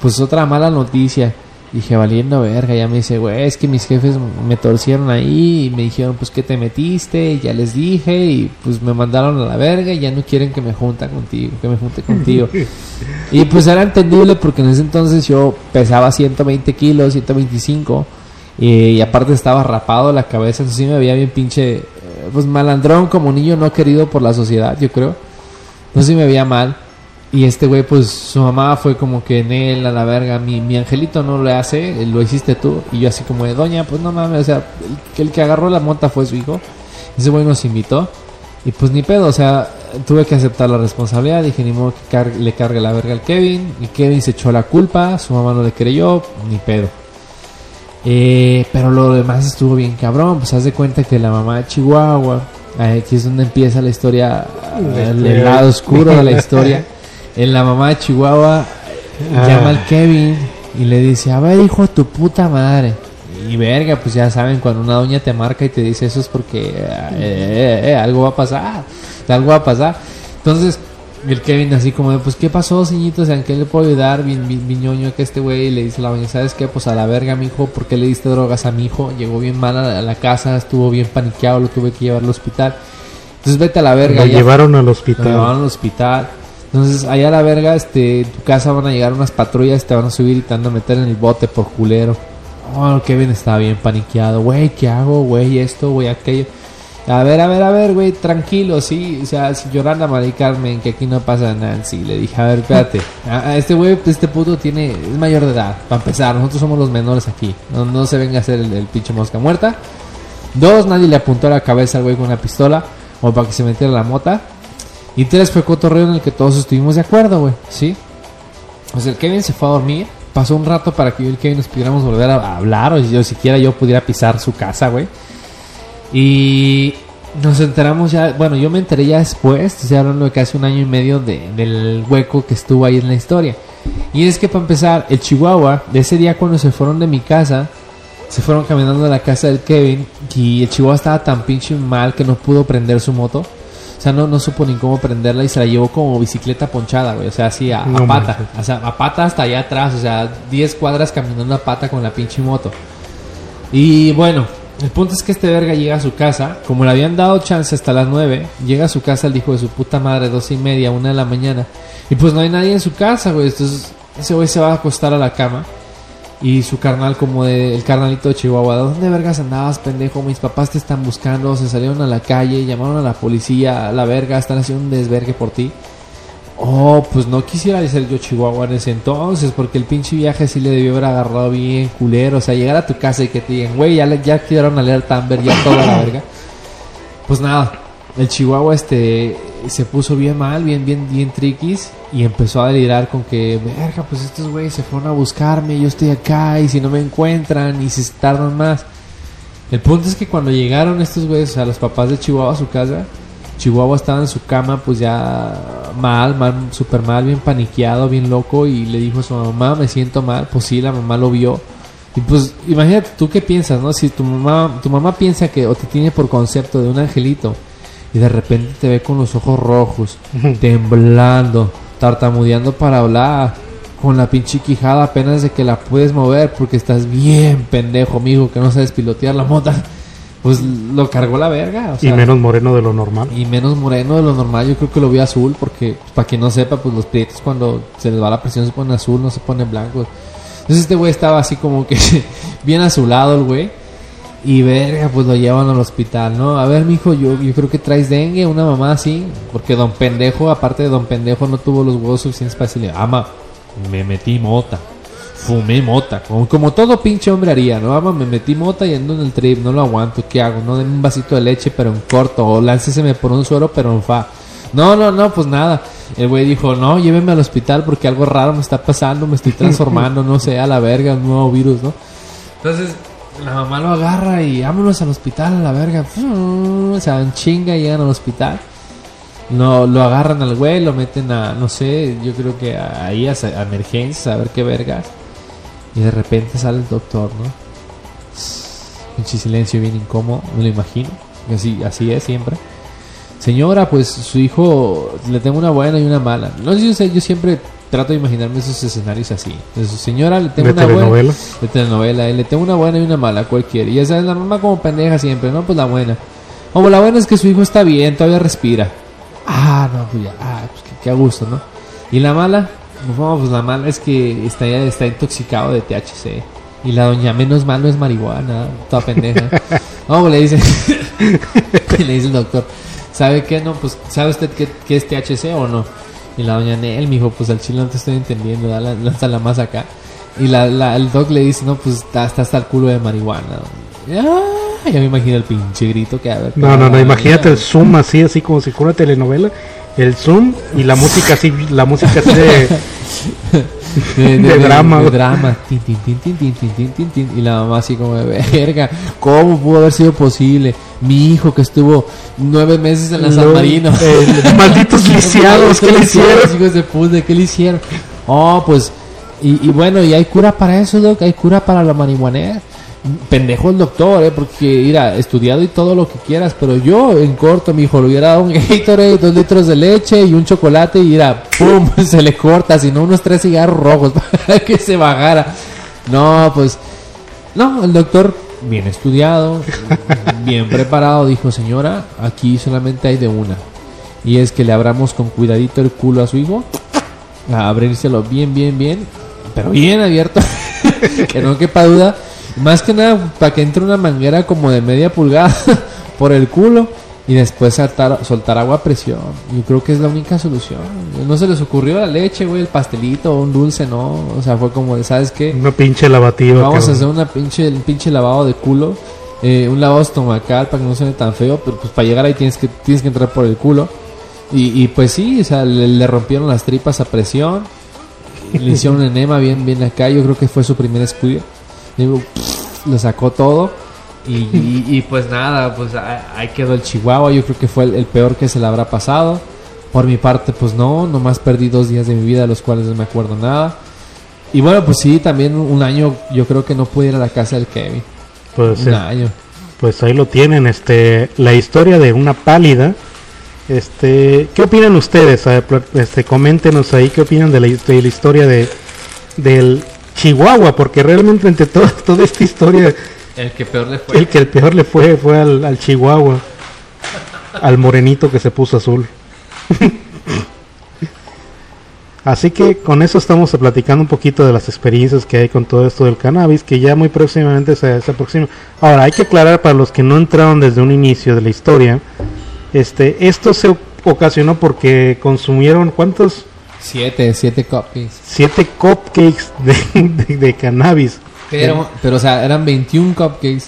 Speaker 1: pues otra mala noticia. Dije, valiendo verga, ya me dice, güey, es que mis jefes me torcieron ahí y me dijeron, pues que te metiste, y ya les dije, y pues me mandaron a la verga y ya no quieren que me junta contigo, que me junte contigo. <laughs> y pues era entendible porque en ese entonces yo pesaba 120 kilos, 125, y, y aparte estaba rapado la cabeza, entonces sí me veía bien pinche, eh, pues malandrón como niño no querido por la sociedad, yo creo. No sé si me veía mal. Y este güey, pues su mamá fue como que en él, a la verga, mi, mi angelito no lo hace, lo hiciste tú. Y yo así como de, doña, pues no mames, o sea, el, que- el que agarró la monta fue su hijo. Ese güey nos invitó. Y pues ni pedo, o sea, tuve que aceptar la responsabilidad. Dije, ni modo que le cargue la verga al Kevin. Y Kevin se echó la culpa, su mamá no le creyó, ni pedo. Eh, pero lo demás estuvo bien cabrón. Pues haz de cuenta que la mamá de Chihuahua, eh, aquí es donde empieza la historia, eh, el, el lado oscuro de la historia. <laughs> En la mamá de Chihuahua
Speaker 2: Ah.
Speaker 1: llama al Kevin y le dice: A ver, hijo de tu puta madre. Y verga, pues ya saben, cuando una doña te marca y te dice eso es porque eh, eh, eh, algo va a pasar. Algo va a pasar. Entonces, el Kevin así como de, pues, ¿qué pasó, señorito? O sea, ¿en qué le puedo ayudar? Bien, bien, bien ñoño que este güey le dice a la doña, ¿sabes qué? Pues a la verga, mijo, ¿por qué le diste drogas a mi hijo? Llegó bien mal a la, casa, estuvo bien paniqueado, lo tuve que llevar al hospital. Entonces vete a la verga.
Speaker 2: Lo
Speaker 1: ya.
Speaker 2: llevaron al
Speaker 1: Lo
Speaker 2: hospital.
Speaker 1: llevaron al hospital. Entonces, allá a la verga, este, en tu casa van a llegar unas patrullas, te van a subir y te van a meter en el bote por culero. Oh, Kevin estaba bien paniqueado. Güey, ¿qué hago? Güey, esto, güey, aquello. A ver, a ver, a ver, güey, tranquilo, sí. O sea, si llorando a Mari Carmen, que aquí no pasa nada. Sí, le dije, a ver, espérate. A- <laughs> a este güey, este puto tiene, es mayor de edad. Para empezar, nosotros somos los menores aquí. No, no se venga a hacer el, el pinche mosca muerta. Dos, nadie le apuntó a la cabeza al güey con una pistola. O para que se metiera la mota. Y tres, fue cotorreo en el que todos estuvimos de acuerdo, güey. ¿Sí? O sea, el Kevin se fue a dormir. Pasó un rato para que yo y el Kevin nos pudiéramos volver a hablar. O yo siquiera yo pudiera pisar su casa, güey. Y nos enteramos ya, bueno, yo me enteré ya después, estoy hablando de casi un año y medio de- del hueco que estuvo ahí en la historia. Y es que para empezar, el Chihuahua, de ese día cuando se fueron de mi casa, se fueron caminando a la casa del Kevin y el Chihuahua estaba tan pinche mal que no pudo prender su moto. O sea, no, no supo ni cómo prenderla y se la llevó como bicicleta ponchada, güey. O sea, así a, pata. O sea, a pata hasta allá atrás. O sea, 10 cuadras caminando a pata con la pinche moto. Y bueno, el punto es que este verga llega a su casa. Como le habían dado chance hasta las 9, llega a su casa el hijo de su puta madre, dos y media, una de la mañana. Y pues no hay nadie en su casa, güey. Entonces ese güey se va a acostar a la cama. Y su carnal, como de, el carnalito de Chihuahua, ¿dónde vergas andabas, pendejo? Mis papás te están buscando, se salieron a la calle, llamaron a la policía, a la verga, están haciendo un desvergue por ti. Oh, pues no quisiera ser yo Chihuahua en ese entonces, porque el pinche viaje sí le debió haber agarrado bien culero. O sea, llegar a tu casa y que te digan, güey, ya, ya quedaron alerta Amber, ya toda la verga. Pues nada, el Chihuahua este se puso bien mal, bien, bien, bien triquis y empezó a delirar con que, verga, pues estos güeyes se fueron a buscarme, yo estoy acá y si no me encuentran y si se tardan más. El punto es que cuando llegaron estos güeyes, o sea, los papás de Chihuahua a su casa, Chihuahua estaba en su cama, pues ya mal, mal, súper mal, bien paniqueado, bien loco, y le dijo a su mamá, me siento mal, pues sí, la mamá lo vio. Y pues, imagínate, tú qué piensas, ¿no? Si tu mamá, tu mamá piensa que, o te tiene por concepto de un angelito, y de repente te ve con los ojos rojos, temblando, tartamudeando para hablar, con la pinche quijada apenas de que la puedes mover, porque estás bien pendejo, amigo, que no sabes pilotear la mota. Pues lo cargó la verga. o
Speaker 2: y menos moreno de lo normal.
Speaker 1: y menos moreno de lo normal, yo creo que lo vio azul, porque para quien no sepa, pues los prietos cuando se les va la presión se ponen azul, no se ponen blancos. Entonces este güey estaba así como que <laughs> bien azulado el güey. Y verga, pues lo llevan al hospital, ¿no? A ver, mijo, yo, yo creo que traes dengue, una mamá así. Porque don pendejo, aparte de don pendejo, no tuvo los huevos suficientes para decirle, ama, me metí mota. Fumé mota, como, como todo pinche hombre haría, ¿no? Ama, me metí mota y ando en el trip, no lo aguanto, ¿qué hago? No, denme un vasito de leche, pero en corto, o lánceseme por un suero, pero en fa. No, no, no, pues nada. El güey dijo, no, lléveme al hospital porque algo raro me está pasando, me estoy transformando, no sé, a la verga, un nuevo virus, ¿no? Entonces, la mamá lo agarra y vámonos al hospital, a la verga. O sea, en chinga llegan al hospital. No, lo agarran al güey, lo meten a, no sé, yo creo que ahí a, emergencias, a ver qué vergas. Y de repente sale el doctor, ¿no? Pinche silencio bien incómodo, me lo imagino. Y Así, así es siempre. Señora, pues su hijo le tengo una buena y una mala. No sé, yo, sé, yo siempre trato de imaginarme esos escenarios así. Entonces, señora, le tengo
Speaker 2: De
Speaker 1: una buena de telenovela. eh, Le tengo una buena y una mala, cualquiera. Y ya sabes, la mamá como pendeja siempre, ¿no? Pues la buena. Como la buena es que su hijo está bien, todavía respira. Ah, no, pues ya, ah, pues qué, qué a gusto, ¿no? Y la mala, pues, no, pues la mala es que está, ya está intoxicado de THC. Y la doña, menos mal no es marihuana, toda pendeja. <laughs> No, le dice, <laughs> le dice el doctor, ¿sabe qué? No, pues, ¿sabe usted qué, qué es THC o no? Y la doña Nel, me dijo, pues al chile no te estoy entendiendo, da la, lanza la más acá. Y la, el doc le dice, no, pues está hasta el culo de marihuana. Ah, ya me imagino el pinche grito que haber.
Speaker 2: No, no, no, imagínate el zoom así, así como si fuera una telenovela. El zoom y la música así, la música así de, <laughs>
Speaker 1: de,
Speaker 2: drama.
Speaker 1: De, drama. Tin, y la mamá así como de verga. ¿Cómo pudo haber sido posible? Mi hijo que estuvo nueve meses en la San Marino. <laughs>
Speaker 2: Malditos <laughs> lisiados, ¿qué le hicieron?
Speaker 1: Hijos de puta, ¿qué le hicieron? Oh, pues... Y, bueno, ¿y hay cura para eso, Doc? ¿Hay cura para la marihuanera? Pendejo el doctor, ¿eh? Porque, mira, estudiado y todo lo que quieras. Pero yo, en corto, mi hijo, le hubiera dado un <laughs> Gatorade, dos litros de leche y un chocolate. Y mira, ¡pum! <laughs> Se le corta, sino unos tres cigarros rojos <laughs> para que se bajara. No, pues. No, el doctor, bien estudiado, bien preparado, dijo: Señora, aquí solamente hay de una. Y es que le abramos con cuidadito el culo a su hijo. A abrírselo bien, bien, bien. Pero bien abierto. que no quepa duda. Más que nada para que entre una manguera como de media pulgada <laughs> por el culo. Y después saltar, soltar agua a presión. Yo creo que es la única solución. No se les ocurrió la leche, güey, el pastelito, un dulce, no. O sea, fue como ¿sabes qué?
Speaker 2: Una pinche lavativa.
Speaker 1: Vamos a hacer una pinche, un pinche lavado de culo. eh, un lavado estomacal para que no suene tan feo. Pero pues para llegar ahí tienes que, tienes que entrar por el culo. Y, y pues sí, o sea, le, le rompieron las tripas a presión. Le hicieron un enema bien, bien acá. Yo creo que fue su primer escudo. Lo sacó todo. Y, <laughs> y- y, pues nada, pues ahí quedó el Chihuahua. Yo creo que fue el, el peor que se le habrá pasado. Por mi parte, pues no, nomás perdí dos días de mi vida, de los cuales no me acuerdo nada. Y bueno, pues sí, también un año yo creo que no pude ir a la casa del Kevin.
Speaker 2: Pues,
Speaker 1: Un
Speaker 2: eh,
Speaker 1: año.
Speaker 2: pues ahí lo tienen, este, la historia de una pálida. Este, ¿qué opinan ustedes? Este, coméntenos ahí qué opinan de la, de la historia de del Chihuahua, porque realmente entre toda, <laughs> toda esta historia,
Speaker 1: El que peor le fue.
Speaker 2: el que el peor le fue fue al, al Chihuahua, al morenito que se puso azul. <laughs> Así que con eso estamos platicando un poquito de las experiencias que hay con todo esto del cannabis, que ya muy próximamente se, se aproxima. Ahora, hay que aclarar para los que no entraron desde un inicio de la historia, este, esto se ocasionó porque consumieron, ¿cuántos?
Speaker 1: Siete, siete cupcakes.
Speaker 2: Siete cupcakes de, de- de cannabis.
Speaker 1: Pero, pero, o sea, eran 21 cupcakes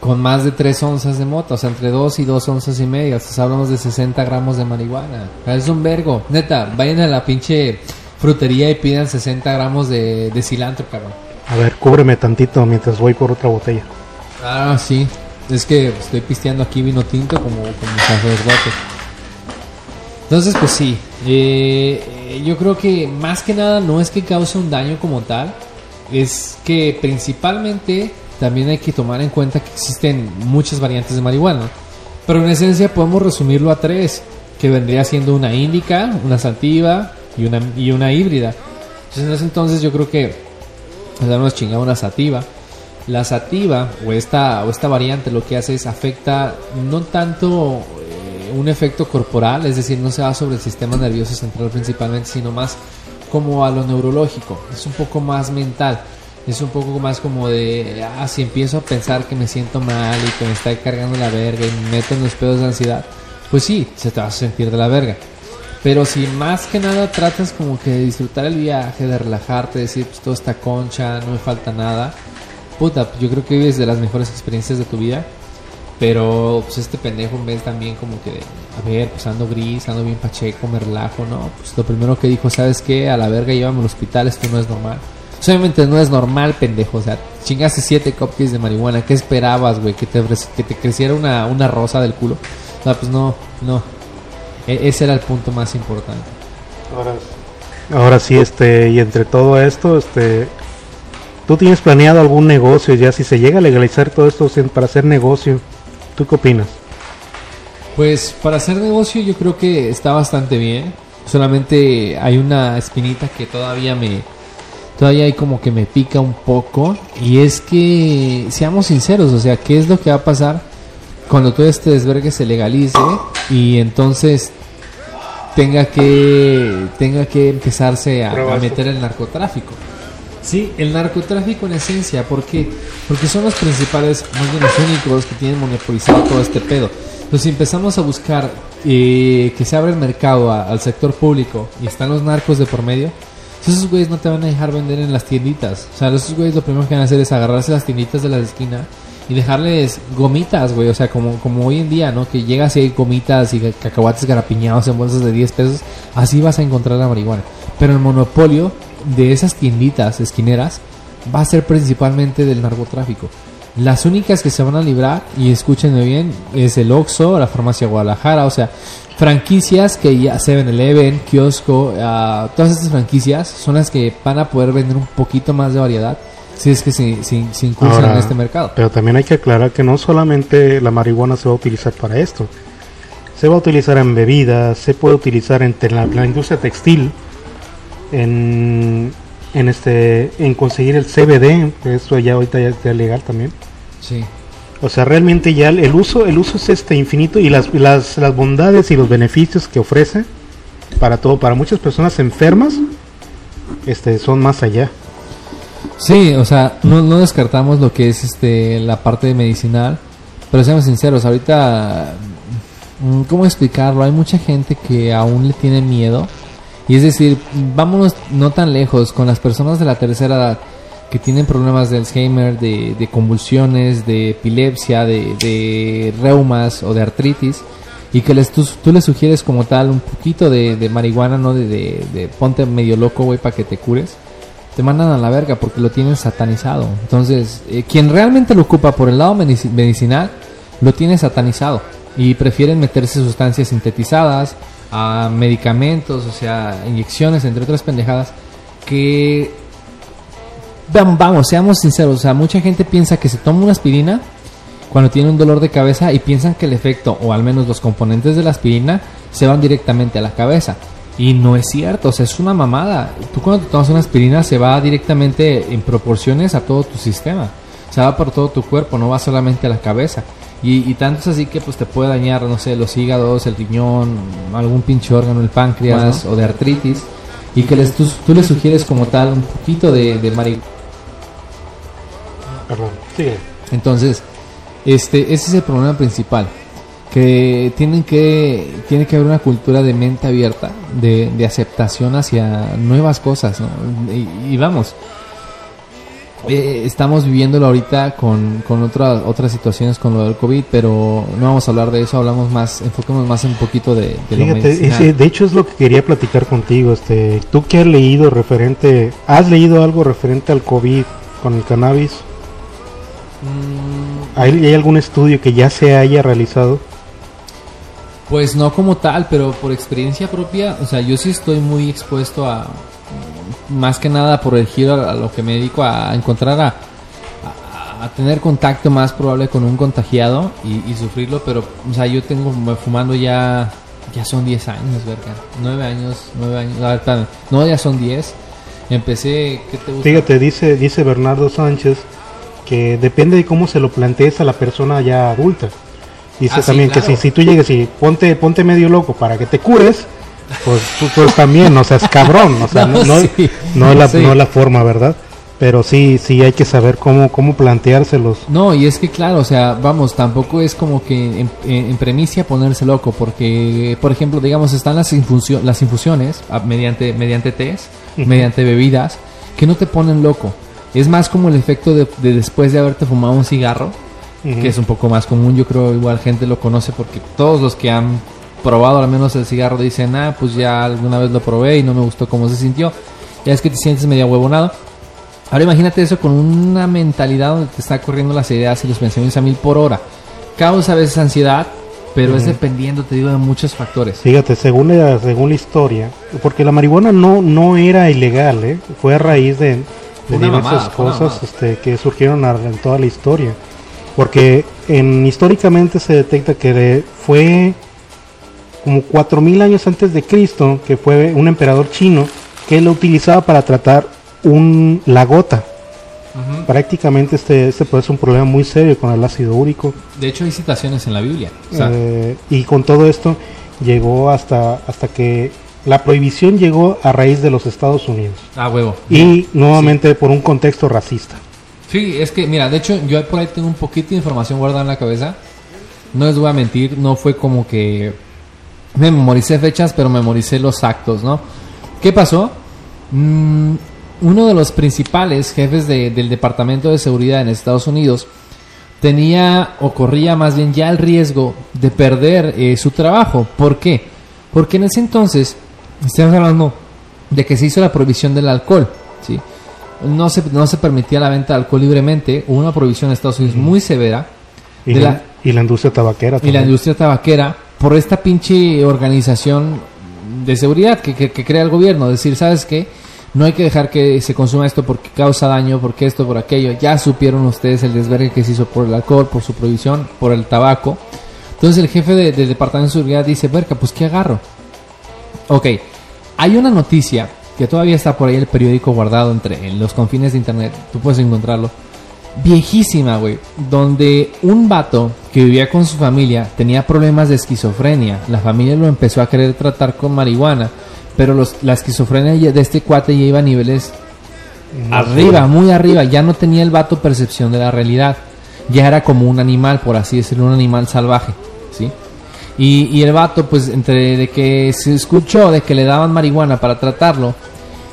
Speaker 1: con más de 3 onzas de mota. O sea, entre 2 y 2 onzas y media. Entonces hablamos de 60 gramos de marihuana. Es un vergo. Neta, vayan a la pinche frutería y pidan 60 gramos de, de cilantro, cabrón.
Speaker 2: A ver, cúbreme tantito mientras voy por otra botella.
Speaker 1: Ah, sí. Es que estoy pisteando aquí vino tinto como, como sacerdote. Entonces, pues sí. eh, yo creo que más que nada no es que cause un daño como tal. Es que principalmente también hay que tomar en cuenta que existen muchas variantes de marihuana. Pero en esencia podemos resumirlo a tres. Que vendría siendo una índica, una sativa y una, y una híbrida. Entonces, en ese entonces yo creo que nos hemos chingado una sativa. La sativa o esta, o esta variante lo que hace es afecta no tanto un efecto corporal, es decir, no se va sobre el sistema nervioso central principalmente, sino más como a lo neurológico, es un poco más mental, es un poco más como de, ah, si empiezo a pensar que me siento mal y que me está cargando la verga y me meto en los pedos de ansiedad, pues sí, se te va a sentir de la verga. Pero si más que nada tratas como que de disfrutar el viaje, de relajarte, decir, pues todo está concha, no me falta nada, puta, yo creo que vives de las mejores experiencias de tu vida. Pero pues este pendejo en vez también como que, a ver, pues ando gris, ando bien pacheco, me relajo, ¿no? Pues lo primero que dijo, ¿sabes qué? A la verga llévame al hospital, esto no es normal. Pues, obviamente no es normal, pendejo, o sea, chingaste siete cupcakes de marihuana, ¿qué esperabas, güey? ¿Que te, que te creciera una, una rosa del culo? O pues no, no. E- ese era el punto más importante.
Speaker 2: Ahora, ahora sí, este, y entre todo esto, este, ¿tú tienes planeado algún negocio ya si se llega a legalizar todo esto para hacer negocio? ¿Tú qué opinas?
Speaker 1: Pues para hacer negocio yo creo que está bastante bien. Solamente hay una espinita que todavía me todavía hay como que me pica un poco y es que seamos sinceros, o sea, ¿qué es lo que va a pasar cuando todo este desvergue se legalice y entonces tenga que tenga que empezarse a, meter el narcotráfico? Sí, el narcotráfico en esencia, ¿por qué? Porque son los principales, más bien los únicos que tienen monopolizado todo este pedo. Entonces, empezamos a buscar eh, que se abra el mercado al sector público y están los narcos de por medio, esos güeyes no te van a dejar vender en las tienditas. O sea, esos güeyes lo primero que van a hacer es agarrarse las tienditas de la esquina y dejarles gomitas, güey. O sea, como, como hoy en día, ¿no? Que llegas y hay gomitas y cacahuates garapiñados en bolsas de 10 pesos. Así vas a encontrar la marihuana. Pero el monopolio de esas tienditas esquineras va a ser principalmente del narcotráfico. Las únicas que se van a librar, y escúchenme bien, es el Oxxo, la farmacia Guadalajara, o sea, franquicias que ya 7-Eleven, kiosco, ah, todas estas franquicias son las que van a poder vender un poquito más de variedad si es que se, se, se incursan
Speaker 2: Ahora,
Speaker 1: en este mercado.
Speaker 2: Pero también hay que aclarar que no solamente la marihuana se va a utilizar para esto. Se va a utilizar en bebidas, se puede utilizar en la industria textil, en, en este en conseguir el CBD, eso ya ahorita ya está legal también.
Speaker 1: Sí.
Speaker 2: O sea, realmente ya el, el uso el uso es este infinito y las, las, las bondades y los beneficios que ofrece para todo, para muchas personas enfermas, este son más allá.
Speaker 1: Sí, o sea, no, no descartamos lo que es este la parte medicinal, pero seamos sinceros, ahorita, mm, ¿cómo explicarlo? Hay mucha gente que aún le tiene miedo, y es decir, vámonos no tan lejos con las personas de la tercera edad que tienen problemas de Alzheimer, de, convulsiones, de epilepsia, de, reumas o de artritis, y que les, tú, les sugieres como tal un poquito de, marihuana, ¿no? De, ponte medio loco, güey, para que te cures te mandan a la verga porque lo tienen satanizado. Entonces, eh, quien realmente lo ocupa por el lado medici- medicinal, lo tiene satanizado. Y prefieren meterse sustancias sintetizadas, a medicamentos, o sea, inyecciones, entre otras pendejadas, que... Vam- Vamos, seamos sinceros, o sea, mucha gente piensa que se toma una aspirina cuando tiene un dolor de cabeza y piensan que el efecto, o al menos los componentes de la aspirina, se van directamente a la cabeza. Y no es cierto, o sea, es una mamada. Tú cuando te tomas una aspirina se va directamente en proporciones a todo tu sistema. Se va por todo tu cuerpo, no va solamente a la cabeza. Y, y tanto es así que pues te puede dañar, no sé, los hígados, el riñón, algún pinche órgano, el páncreas o de artritis. Y que les, tú, tú le sugieres como tal un poquito de, de marihuana.
Speaker 2: Perdón, sigue.
Speaker 1: Entonces, este, ese es el problema principal. Que tienen que, tiene que haber una cultura de mente abierta, de, de aceptación hacia nuevas cosas, ¿no? Y, y vamos, eh, estamos viviéndolo ahorita con, con otra- otras situaciones con lo del COVID, pero no vamos a hablar de eso, hablamos más, enfoquemos más en un poquito de, de lo
Speaker 2: Fíjate,
Speaker 1: medicinal.
Speaker 2: ese- de hecho es lo que quería platicar contigo. Este, tú que has leído referente, has leído algo referente al COVID con el cannabis.
Speaker 1: Mm,
Speaker 2: ¿Hay, hay algún estudio que ya se haya realizado?
Speaker 1: Pues no como tal, pero por experiencia propia, o sea, yo sí estoy muy expuesto a, más que nada por el giro a, a lo que me dedico a encontrar a, a, a tener contacto más probable con un contagiado y, y sufrirlo, pero, o sea, yo tengo fumando ya, ya son 10 años, verga, 9 años, 9 años, a ver, espérame, no, ya son 10. Empecé, ¿qué te gusta?
Speaker 2: Fíjate, dice, dice Bernardo Sánchez que depende de cómo se lo plantees a la persona ya adulta. Dice
Speaker 1: Ah, sí,
Speaker 2: también que
Speaker 1: claro.
Speaker 2: si, si tú llegues y ponte, ponte medio loco para que te cures, pues tú pues también, o sea, es cabrón, o sea, <laughs> no,
Speaker 1: No, sí.
Speaker 2: no es la,
Speaker 1: Sí.
Speaker 2: no es la forma, ¿verdad? Pero sí, sí hay que saber cómo, cómo planteárselos.
Speaker 1: No, y es que claro, o sea, vamos, tampoco es como que en, en, premicia ponerse loco, porque, por ejemplo, digamos, están las, infusio- las infusiones ah, mediante, mediante tés,
Speaker 2: Ujú.
Speaker 1: mediante bebidas, que no te ponen loco. Es más como el efecto de, de después de haberte fumado un cigarro, que es un poco más común, yo creo igual gente lo conoce porque todos los que han probado al menos el cigarro dicen, ah, pues ya alguna vez lo probé y no me gustó cómo se sintió. Ya es que te sientes medio huevonado. Ahora imagínate eso con una mentalidad donde te está corriendo las ideas y los pensamientos a mil por hora. Causa a veces ansiedad, pero es
Speaker 2: Ujú.
Speaker 1: dependiendo, te digo, de muchos factores.
Speaker 2: Fíjate, según la, según la historia, porque la marihuana no, no era ilegal, ¿eh? fue a raíz de, de diversas
Speaker 1: mamada,
Speaker 2: cosas este, que surgieron en toda la historia. Porque en, históricamente se detecta que fue como 4000 años antes de Cristo, que fue un emperador chino que lo utilizaba para tratar un, la gota. Prácticamente este, este puede ser un problema muy serio con el ácido úrico.
Speaker 1: De hecho, hay citaciones en la Biblia. O sea,
Speaker 2: Eh, y con todo esto llegó hasta hasta que la prohibición llegó a raíz de los Estados Unidos
Speaker 1: Ah, huevo.
Speaker 2: y nuevamente por un contexto racista.
Speaker 1: Sí, es que, mira, de hecho, yo por ahí tengo un poquito de información guardada en la cabeza. No les voy a mentir, no fue como que me memoricé fechas, pero memoricé los actos, ¿no? ¿Qué pasó? Mm, uno de los principales jefes de- del Departamento de Seguridad en Estados Unidos tenía o corría más bien ya el riesgo de perder eh, su trabajo. ¿Por qué? Porque en ese entonces, estamos hablando de que se hizo la prohibición del alcohol, ¿sí? No se, no se permitía la venta de alcohol libremente, hubo una prohibición en Estados Unidos muy severa
Speaker 2: Y,
Speaker 1: De
Speaker 2: la,
Speaker 1: la-
Speaker 2: y la industria tabaquera
Speaker 1: y la
Speaker 2: también.
Speaker 1: industria tabaquera por esta pinche organización de seguridad que, crea el gobierno. Decir, ¿sabes qué? No hay que dejar que se consuma esto porque causa daño, porque esto, por aquello. Ya supieron ustedes el desvergue que se hizo por el alcohol, por su prohibición, por el tabaco. Entonces el jefe de- del Departamento de Seguridad dice, verga, pues ¿qué agarro? Ok, hay una noticia que todavía está por ahí el periódico guardado entre en los confines de internet, tú puedes encontrarlo. Viejísima, güey, donde un vato que vivía con su familia tenía problemas de esquizofrenia. La familia lo empezó a querer tratar con marihuana, pero los, la esquizofrenia de este cuate ya iba a niveles arriba, muy arriba. Ya no tenía el vato percepción de la realidad. Ya era como un animal, por así decirlo, un animal salvaje, ¿sí? Y, y el vato, pues, entre de que se escuchó de que le daban marihuana para tratarlo,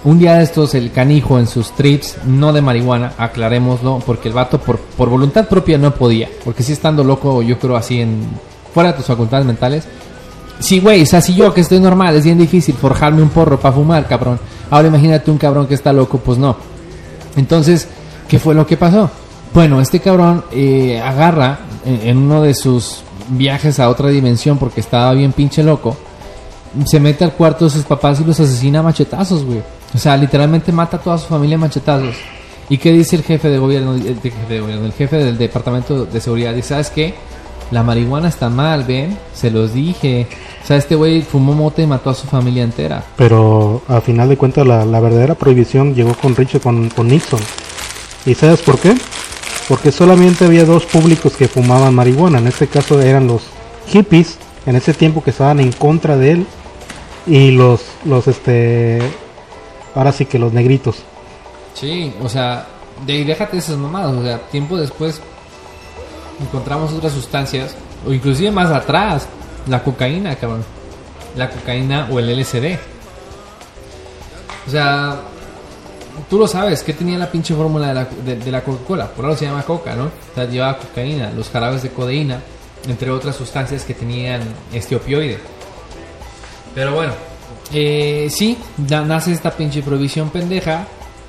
Speaker 1: un día de estos el canijo en sus trips, no de marihuana, aclarémoslo, porque el vato por, por voluntad propia no podía, porque si estando loco, yo creo así en fuera de tus facultades mentales. Sí, güey, o sea, si yo que estoy normal, es bien difícil forjarme un porro para fumar, cabrón. Ahora imagínate un cabrón que está loco, pues no. Entonces, ¿qué fue lo que pasó? Bueno, este cabrón eh, agarra en, en uno de sus viajes a otra dimensión porque estaba bien pinche loco. Se mete al cuarto de sus papás y los asesina a machetazos, güey. O sea, literalmente mata a toda su familia a machetazos. ¿Y qué dice el jefe de gobierno? El, jefe del departamento de seguridad. Dice, ¿sabes qué? La marihuana está mal, ven. Se los dije. O sea, este güey fumó mota y mató a su familia entera.
Speaker 2: Pero a final de cuentas la, verdadera prohibición llegó con Richard, con, con Nixon. ¿Y sabes por qué? Porque solamente había dos públicos que fumaban marihuana. En este caso eran los hippies, en ese tiempo que estaban en contra de él, y los, los este, ahora sí que los negritos.
Speaker 1: Sí, o sea, de ahí déjate esas mamadas, o sea, tiempo después encontramos otras sustancias, o inclusive más atrás, la cocaína, cabrón. La cocaína o el LSD. O sea, tú lo sabes, ¿qué tenía la pinche fórmula de la, de, de la Coca-Cola? Por algo se llama coca, ¿no? O sea, llevaba cocaína, los jarabes de codeína, entre otras sustancias que tenían este opioide. Pero bueno, eh, sí, na- nace esta pinche prohibición pendeja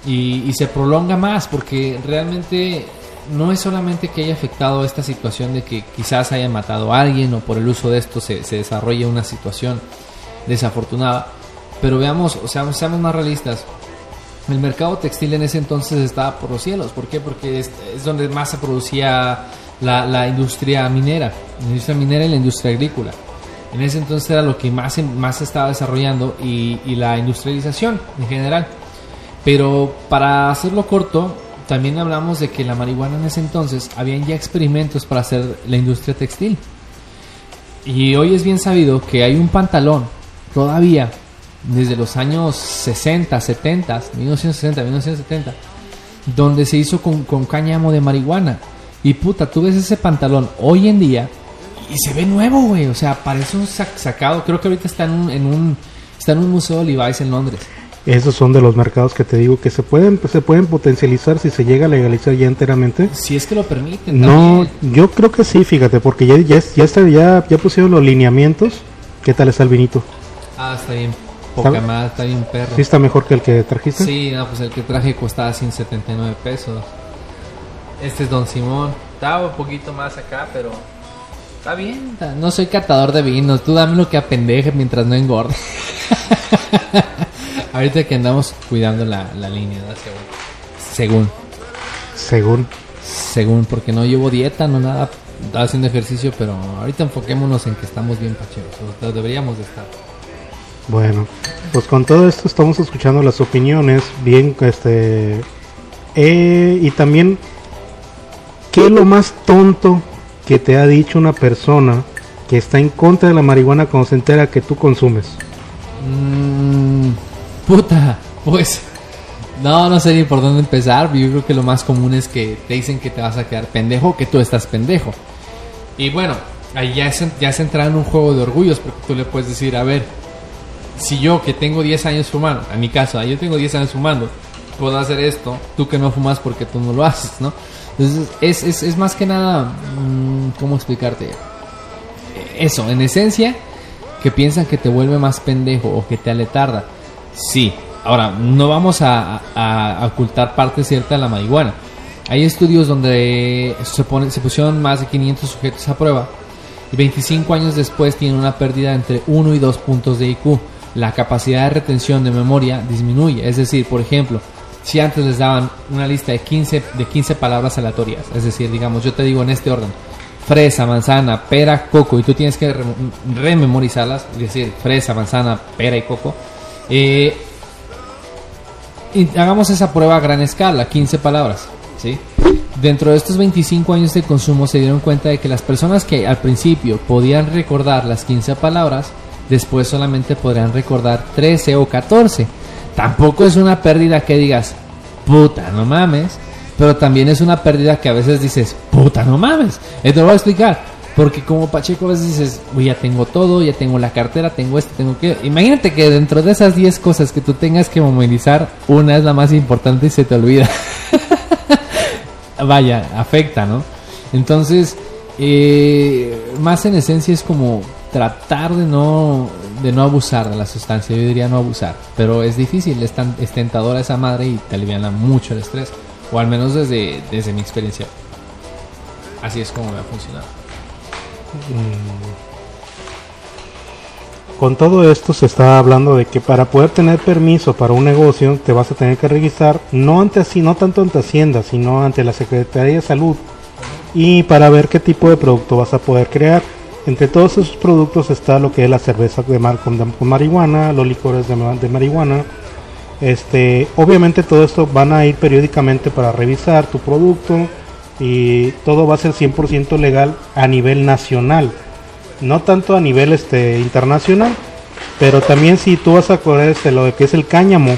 Speaker 1: y, se prolonga más porque realmente no es solamente que haya afectado esta situación de que quizás haya matado a alguien o por el uso de esto se, desarrolle una situación desafortunada, pero veamos, o sea, seamos más realistas. El mercado textil en ese entonces estaba por los cielos. ¿Por qué? Porque es, es donde más se producía la, la industria minera, la industria minera y la industria agrícola. En ese entonces era lo que más, más se estaba desarrollando y, y la industrialización en general. Pero para hacerlo corto, también hablamos de que la marihuana en ese entonces habían ya experimentos para hacer la industria textil. Y hoy es bien sabido que hay un pantalón todavía desde los años 60, 70, 1960, 1970, donde se hizo con, con cáñamo de marihuana. Y puta, tú ves ese pantalón hoy en día y se ve nuevo, güey. O sea, parece un sac- sacado. Creo que ahorita está en un, en un, está en un museo de Levi's en Londres.
Speaker 2: Esos son de los mercados que te digo que se pueden, se pueden potencializar si se llega a legalizar ya enteramente.
Speaker 1: Si es que lo permiten.
Speaker 2: No,
Speaker 1: también.
Speaker 2: yo creo que sí, fíjate, porque ya, ya, ya, está, ya, ya pusieron los lineamientos. ¿Qué tal está el vinito?
Speaker 1: Ah, está bien. Poca más, está bien perro.
Speaker 2: ¿Sí está mejor que el que trajiste?
Speaker 1: Sí, no, pues el que traje costaba 179 pesos. Este es Don Simón. Estaba un poquito más acá, pero está bien. No soy catador de vinos. Tú dame lo que apendeje mientras no engorde. <laughs> Ahorita que andamos cuidando la, la línea, ¿no? Según.
Speaker 2: Según.
Speaker 1: Según, porque no llevo dieta, no nada. Estaba haciendo ejercicio, pero ahorita enfoquémonos en que estamos bien pacheros. o sea, deberíamos de estar.
Speaker 2: Bueno, pues con todo esto estamos escuchando las opiniones, bien, este, eh, y también, ¿qué es lo más tonto que te ha dicho una persona que está en contra de la marihuana cuando se entera que tú consumes?
Speaker 1: Mm, puta, pues. No, no sé ni por dónde empezar. Yo creo que lo más común es que te dicen que te vas a quedar pendejo, que tú estás pendejo. Y bueno, ahí ya se, ya se entra en un juego de orgullos, porque tú le puedes decir, a ver, si yo que tengo 10 años fumando, en mi caso, yo tengo 10 años fumando, puedo hacer esto, tú que no fumas porque tú no lo haces, ¿no? Entonces, es, es, es más que nada, mm, ¿cómo explicarte? Eso, en esencia, que piensan que te vuelve más pendejo o que te aletarda. Sí, ahora, no vamos a, ocultar parte cierta de la marihuana. Hay estudios donde se, pone- se pusieron más de 500 sujetos a prueba y 25 años después tienen una pérdida entre 1 y 2 puntos de IQ. La capacidad de retención de memoria disminuye. Es decir, por ejemplo, si antes les daban una lista de 15, de 15 palabras aleatorias, es decir, digamos, yo te digo en este orden, fresa, manzana, pera, coco, y tú tienes que re- rememorizarlas, es decir, fresa, manzana, pera y coco, eh, y hagamos esa prueba a gran escala, 15 palabras, ¿sí? Dentro de estos 25 años de consumo se dieron cuenta de que las personas que al principio podían recordar las 15 palabras, después solamente podrían recordar 13 o 14. Tampoco es una pérdida que digas, puta, no mames, pero también es una pérdida que a veces dices, puta, no mames. Y te lo voy a explicar. Porque como Pacheco a veces dices, uy, ya tengo todo, ya tengo la cartera, tengo esto, tengo que... Imagínate que dentro de esas 10 cosas que tú tengas que memorizar, una es la más importante y se te olvida. <laughs> Vaya, afecta, ¿no? Entonces, eh, más en esencia es como tratar de no, de no abusar de la sustancia, yo diría no abusar, pero es difícil, es, tan, es tentadora esa madre y te aliviana mucho el estrés, o al menos desde, desde mi experiencia. Así es como me ha funcionado.
Speaker 2: Con todo esto se está hablando de que para poder tener permiso para un negocio te vas a tener que registrar no ante no tanto ante Hacienda, sino ante la Secretaría de Salud y para ver qué tipo de producto vas a poder crear. Entre todos esos productos está lo que es la cerveza de mar con, con marihuana, los licores de, de marihuana. Este, obviamente todo esto van a ir periódicamente para revisar tu producto y todo va a ser 100% legal a nivel nacional no tanto a nivel este internacional, pero también si tú vas a correr este, lo de que es el cáñamo,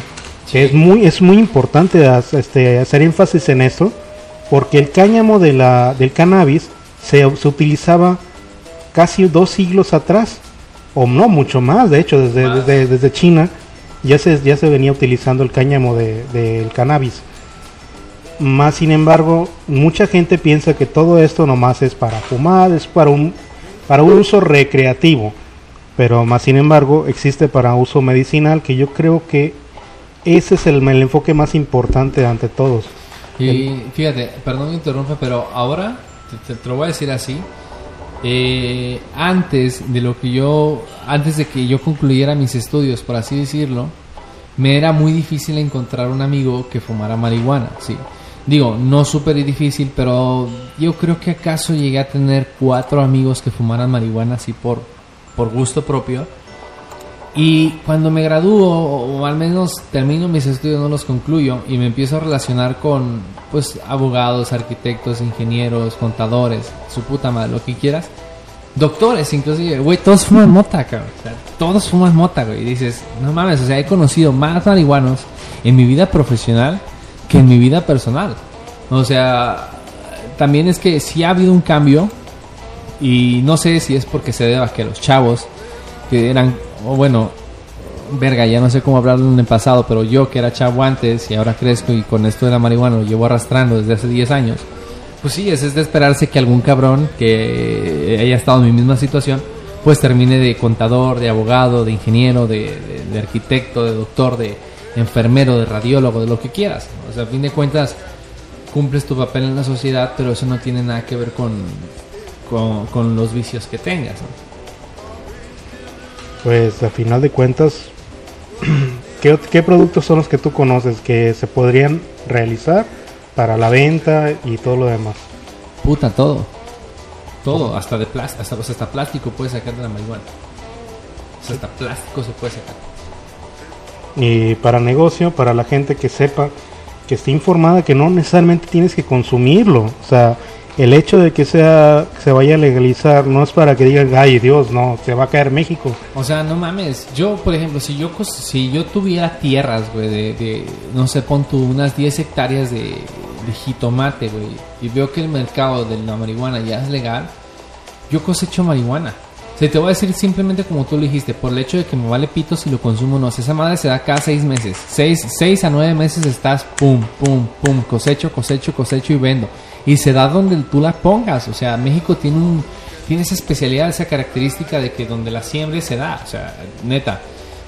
Speaker 2: es muy es muy importante este, hacer énfasis en eso, porque el cáñamo de la del cannabis se, se utilizaba casi dos siglos atrás, o no mucho más, de hecho desde, desde, desde China ya se ya se venía utilizando el cáñamo de- del cannabis. Más sin embargo, mucha gente piensa que todo esto nomás es para fumar, es para un para un uso recreativo, pero más sin embargo existe para uso medicinal que yo creo que ese es el, el enfoque más importante ante todos.
Speaker 1: Y fíjate, perdón que interrumpa, pero ahora te, te- te lo voy a decir así. Eh, antes de lo que yo, antes de que yo concluyera mis estudios, por así decirlo, me era muy difícil encontrar un amigo que fumara marihuana, sí. Digo, no súper difícil, pero yo creo que acaso llegué a tener cuatro amigos que fumaran marihuana así por, por gusto propio. Y cuando me gradúo, o al menos termino mis estudios, no los concluyo, y me empiezo a relacionar con, pues, abogados, arquitectos, ingenieros, contadores, su puta madre, lo que quieras. Doctores, inclusive, güey, todos fuman mota, cabrón. O sea, todos fuman mota, güey. Y dices, no mames, o sea, he conocido más marihuanos en mi vida profesional que en mi vida personal. O sea, también es que sí ha habido un cambio, y no sé si es porque se deba que los chavos que eran, o bueno, verga, ya no sé cómo hablarlo en el pasado, pero yo que era chavo antes y ahora crezco y con esto de la marihuana lo llevo arrastrando desde hace 10 años, pues sí, es, es de esperarse que algún cabrón que haya estado en mi misma situación, pues termine de contador, de abogado, de ingeniero, de, arquitecto, de doctor, de enfermero, de radiólogo, de lo que quieras. O sea, a fin de cuentas, cumples tu papel en la sociedad, pero eso no tiene nada que ver con, con, con los vicios que tengas. ¿no?
Speaker 2: Pues a final de cuentas, <clears throat> ¿qué, productos son los que tú conoces que se podrían realizar para la venta y todo lo demás?
Speaker 1: Puta, todo. Todo, hasta de plástico, hasta, hasta plástico puedes sacar de la marihuana. O sea, hasta plástico se puede sacar.
Speaker 2: Y para negocio, para la gente que sepa, que esté informada, que no necesariamente tienes que consumirlo. O sea, el hecho de que sea se vaya a legalizar no es para que digan, ay Dios, no, se va a caer México.
Speaker 1: O sea, no mames. Yo, por ejemplo, si yo si yo tuviera tierras, güey, de, de, no sé, pon tú unas 10 hectáreas de, jitomate, güey, y veo que el mercado de la marihuana ya es legal, yo cosecho marihuana. O sea, te voy a decir simplemente como tú lo dijiste, por el hecho de que me vale pito si lo consumo o no. Esa madre se da cada seis meses. Seis, seis a nueve meses estás pum, pum, pum, cosecho, cosecho, cosecho y vendo. Y se da donde tú la pongas. O sea, México tiene un tiene esa especialidad, esa característica de que donde la siembre se da. O sea, neta,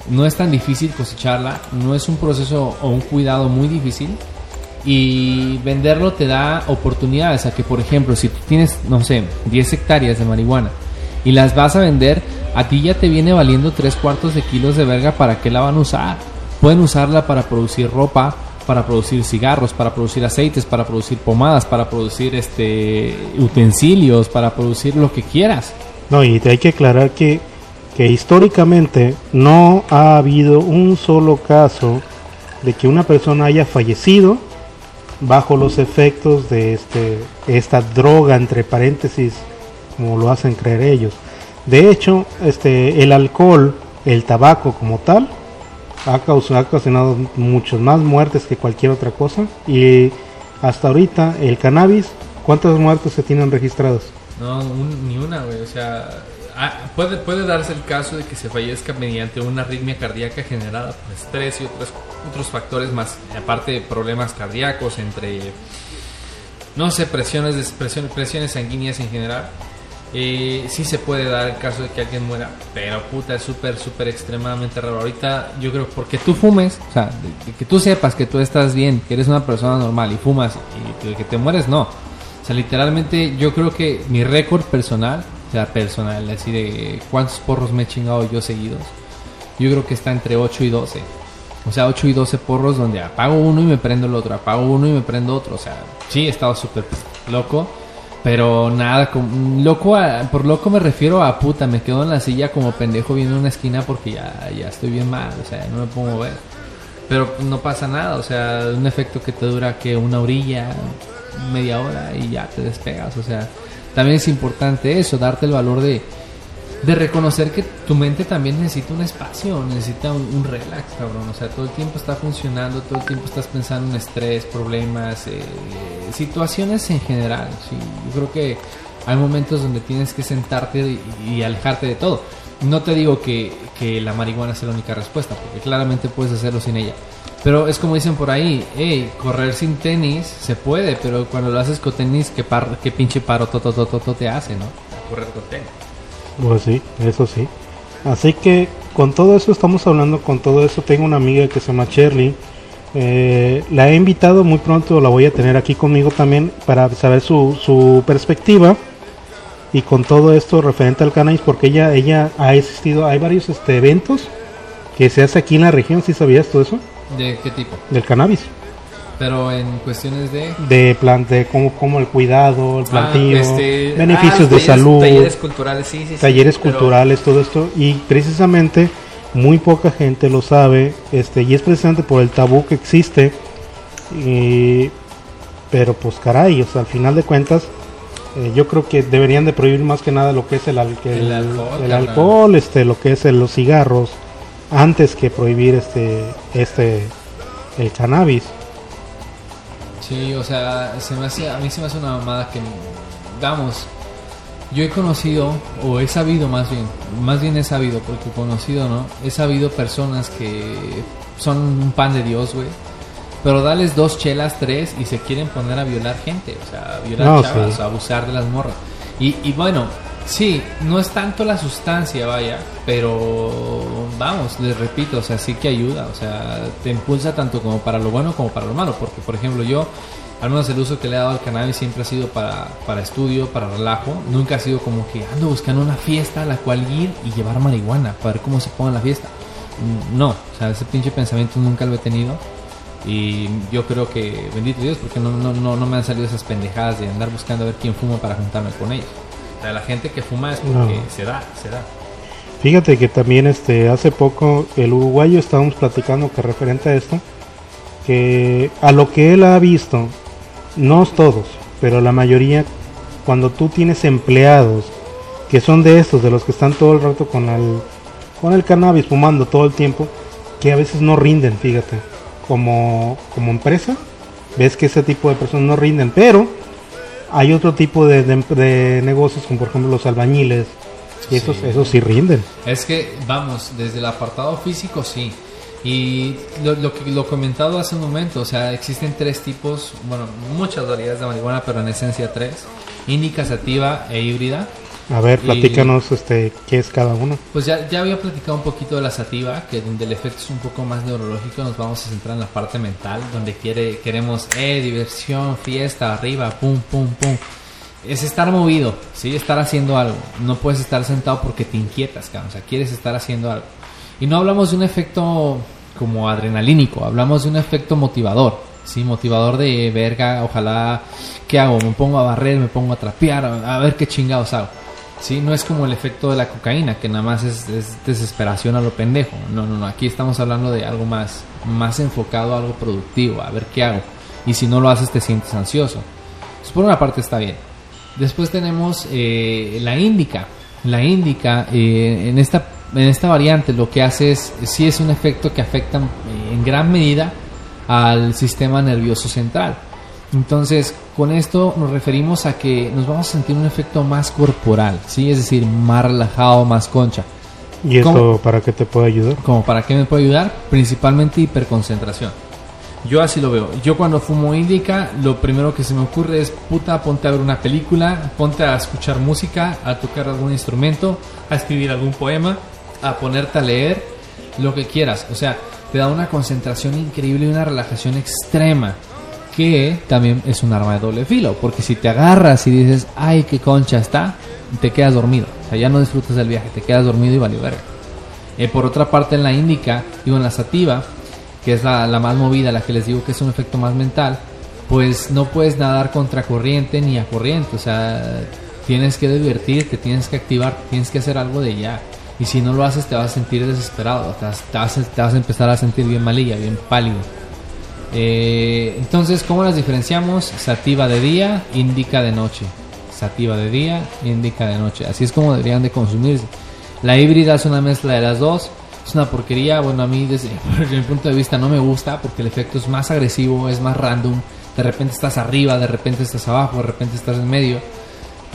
Speaker 1: no es tan difícil cosecharla, no es un proceso o un cuidado muy difícil y venderlo te da oportunidades a que, por ejemplo, si tú tienes, no sé, 10 hectáreas de marihuana y las vas a vender, a ti ya te viene valiendo 3 cuartos de kilos de verga, ¿para qué la van a usar? Pueden usarla para producir ropa, para producir cigarros, para producir aceites, para producir pomadas, para producir este utensilios, para producir lo que quieras.
Speaker 2: No, y te hay que aclarar que, que históricamente no ha habido un solo caso de que una persona haya fallecido bajo los efectos de este esta droga entre paréntesis como lo hacen creer ellos. De hecho, este el alcohol, el tabaco como tal ha causado, ha ocasionado muchas más muertes que cualquier otra cosa y hasta ahorita el cannabis, ¿cuántas muertes se tienen registradas?
Speaker 1: No, un- ni una, güey. O sea, ah, puede, puede darse el caso de que se fallezca mediante una arritmia cardíaca generada por estrés y otros, otros factores más, aparte de problemas cardíacos, entre, no sé, presiones, presiones, presiones sanguíneas en general. Eh, sí se puede dar el caso de que alguien muera, pero puta, es súper, súper extremadamente raro. Ahorita yo creo porque tú fumes, o sea, de- de que tú sepas que tú estás bien, que eres una persona normal y fumas y que, que te mueres, no. O sea, literalmente yo creo que mi récord personal, o sea, personal, así de cuántos porros me he chingado yo seguidos, yo creo que está entre 8 y 12. O sea, 8 y 12 porros donde apago uno y me prendo el otro, apago uno y me prendo otro. O sea, sí, he estado súper loco, pero nada, como, loco, a- por loco me refiero a puta, me quedo en la silla como pendejo viendo una esquina porque ya, ya estoy bien mal, o sea, no me puedo mover. Pero no pasa nada, o sea, un efecto que te dura que una orilla, media hora y ya te despegas, o sea, también es importante eso, darte el valor de, de reconocer que tu mente también necesita un espacio, necesita un, un relax, cabrón, o sea, todo el tiempo está funcionando, todo el tiempo estás pensando en estrés, problemas, eh, situaciones en general, sí, yo creo que hay momentos donde tienes que sentarte y, y alejarte de todo. No te digo que, que la marihuana sea la única respuesta, porque claramente puedes hacerlo sin ella. Pero es como dicen por ahí, hey, correr sin tenis se puede, pero cuando lo haces con tenis, ¿qué, par, qué pinche paro toto, toto, toto te hace, no? Correr con tenis.
Speaker 2: Pues sí, eso sí. Así que con todo eso estamos hablando, con todo eso tengo una amiga que se llama Shirley. Eh, la he invitado muy pronto, la voy a tener aquí conmigo también para saber su, su perspectiva y con todo esto referente al cannabis porque ella ella ha existido, hay varios este, eventos que se hace aquí en la región, si sabías todo eso?
Speaker 1: ¿De qué tipo?
Speaker 2: Del cannabis,
Speaker 1: Pero en cuestiones de...
Speaker 2: de plan de cómo, cómo el cuidado, el plantillo,
Speaker 4: Ah, este,
Speaker 2: beneficios
Speaker 4: ah,
Speaker 2: de
Speaker 4: talleres-
Speaker 2: salud,
Speaker 4: Talleres culturales, sí, sí, sí.
Speaker 2: talleres
Speaker 4: pero-
Speaker 2: culturales, todo esto y precisamente muy poca gente lo sabe, este y es precisamente por el tabú que existe y- pero pues caray, o sea, al final de cuentas eh, yo creo que deberían de prohibir más que nada lo que es el, al- el,
Speaker 1: El alcohol,
Speaker 2: el
Speaker 1: carnal.
Speaker 2: alcohol, este, lo que es el- los cigarros, antes que prohibir este, este, el cannabis.
Speaker 1: Sí, o sea, se me hace, a mí se me hace una mamada que, vamos, yo he conocido, o he sabido más bien, más bien he sabido, porque conocido, ¿no? He sabido personas que son un pan de Dios, güey. Pero dales dos chelas, tres, y se quieren poner a violar gente, o sea, a violar
Speaker 2: No,
Speaker 1: chavas,
Speaker 2: sí.
Speaker 1: a abusar de las morras. Y, y bueno, sí, no es tanto la sustancia, vaya, pero vamos, les repito, o sea, sí que ayuda, o sea, te impulsa tanto como para lo bueno como para lo malo, porque por ejemplo yo, al menos el uso que le he dado al cannabis siempre ha sido para, para estudio, para relajo, nunca ha sido como que ando buscando una fiesta a la cual ir y llevar marihuana para ver cómo se pone la fiesta. Mm, No, o sea, ese pinche pensamiento nunca lo he tenido. Y yo creo que, bendito Dios, porque no, no, no, no me han salido esas pendejadas de andar buscando a ver quién fuma para juntarme con ellos. O sea, la gente que fuma es porque
Speaker 2: No.
Speaker 1: se da, se da.
Speaker 2: Fíjate que también este hace poco el uruguayo estábamos platicando que referente a esto, que a lo que él ha visto, no todos, pero la mayoría cuando tú tienes empleados que son de estos, de los que están todo el rato con el, con el cannabis fumando todo el tiempo, que a veces no rinden, fíjate, como, como empresa, ves que ese tipo de personas no rinden, pero hay otro tipo de, de- de negocios, como por ejemplo los albañiles, y esos, esos sí rinden.
Speaker 1: Es que, vamos, desde el apartado físico sí. Y lo, lo que lo comentado hace un momento, o sea, existen tres tipos, bueno, muchas variedades de marihuana, pero en esencia tres. Índica, sativa e híbrida.
Speaker 2: A ver,
Speaker 1: Y-
Speaker 2: platícanos este, qué es cada uno.
Speaker 1: Pues ya, ya había platicado un poquito de la sativa, que donde el efecto es un poco más neurológico, nos vamos a centrar en la parte mental, donde quiere, queremos, eh, diversión, fiesta, arriba, pum, pum, pum. Es estar movido, ¿sí? Estar haciendo algo. No puedes estar sentado porque te inquietas, cabrón. O sea, quieres estar haciendo algo. Y no hablamos de un efecto como adrenalínico, hablamos de un efecto motivador, ¿sí? Motivador de verga, ojalá, ¿qué hago? Me pongo a barrer, me pongo a trapear, a, ver qué chingados hago. Sí, no es como el efecto de la cocaína, que nada más es, es desesperación a lo pendejo. No, no, no. Aquí estamos hablando de algo más, más enfocado a algo productivo, a ver qué hago. Y si no lo haces, te sientes ansioso. Por una parte está bien. Después tenemos eh, la índica. La índica, eh, en, esta, en esta variante, lo que hace es, sí es un efecto que afecta eh, en gran medida al sistema nervioso central. Entonces, con esto nos referimos a que nos vamos a sentir un efecto más corporal, ¿sí? Es decir, más relajado, más concha.
Speaker 2: ¿Y esto
Speaker 1: ¿Cómo?
Speaker 2: para qué te puede ayudar?
Speaker 1: ¿Como para qué me puede ayudar? Principalmente hiperconcentración. Yo así lo veo. Yo cuando fumo indica, lo primero que se me ocurre es, puta, ponte a ver una película, ponte a escuchar música, a tocar algún instrumento, a escribir algún poema, a ponerte a leer, lo que quieras. O sea, te da una concentración increíble y una relajación extrema, que también es un arma de doble filo, porque si te agarras y dices, ay, qué concha está, te quedas dormido. O sea, ya no disfrutas del viaje, te quedas dormido y valió verga. Eh, por otra parte, en la índica, digo en la sativa, que es la, la más movida, la que les digo que es un efecto más mental, pues no puedes nadar contra corriente ni a corriente. O sea, tienes que divertirte, tienes que activar, tienes que hacer algo de ya. Y si no lo haces, te vas a sentir desesperado, te vas, te vas, a empezar a sentir bien malilla, bien pálido. Eh, entonces, ¿cómo las diferenciamos? Sativa de día, indica de noche. Sativa de día, indica de noche. Así es como deberían de consumirse. La híbrida es una mezcla de las dos. Es una porquería. Bueno, a mí desde, <laughs> desde mi punto de vista no me gusta porque el efecto es más agresivo, es más random. De repente estás arriba, de repente estás abajo, de repente estás en medio.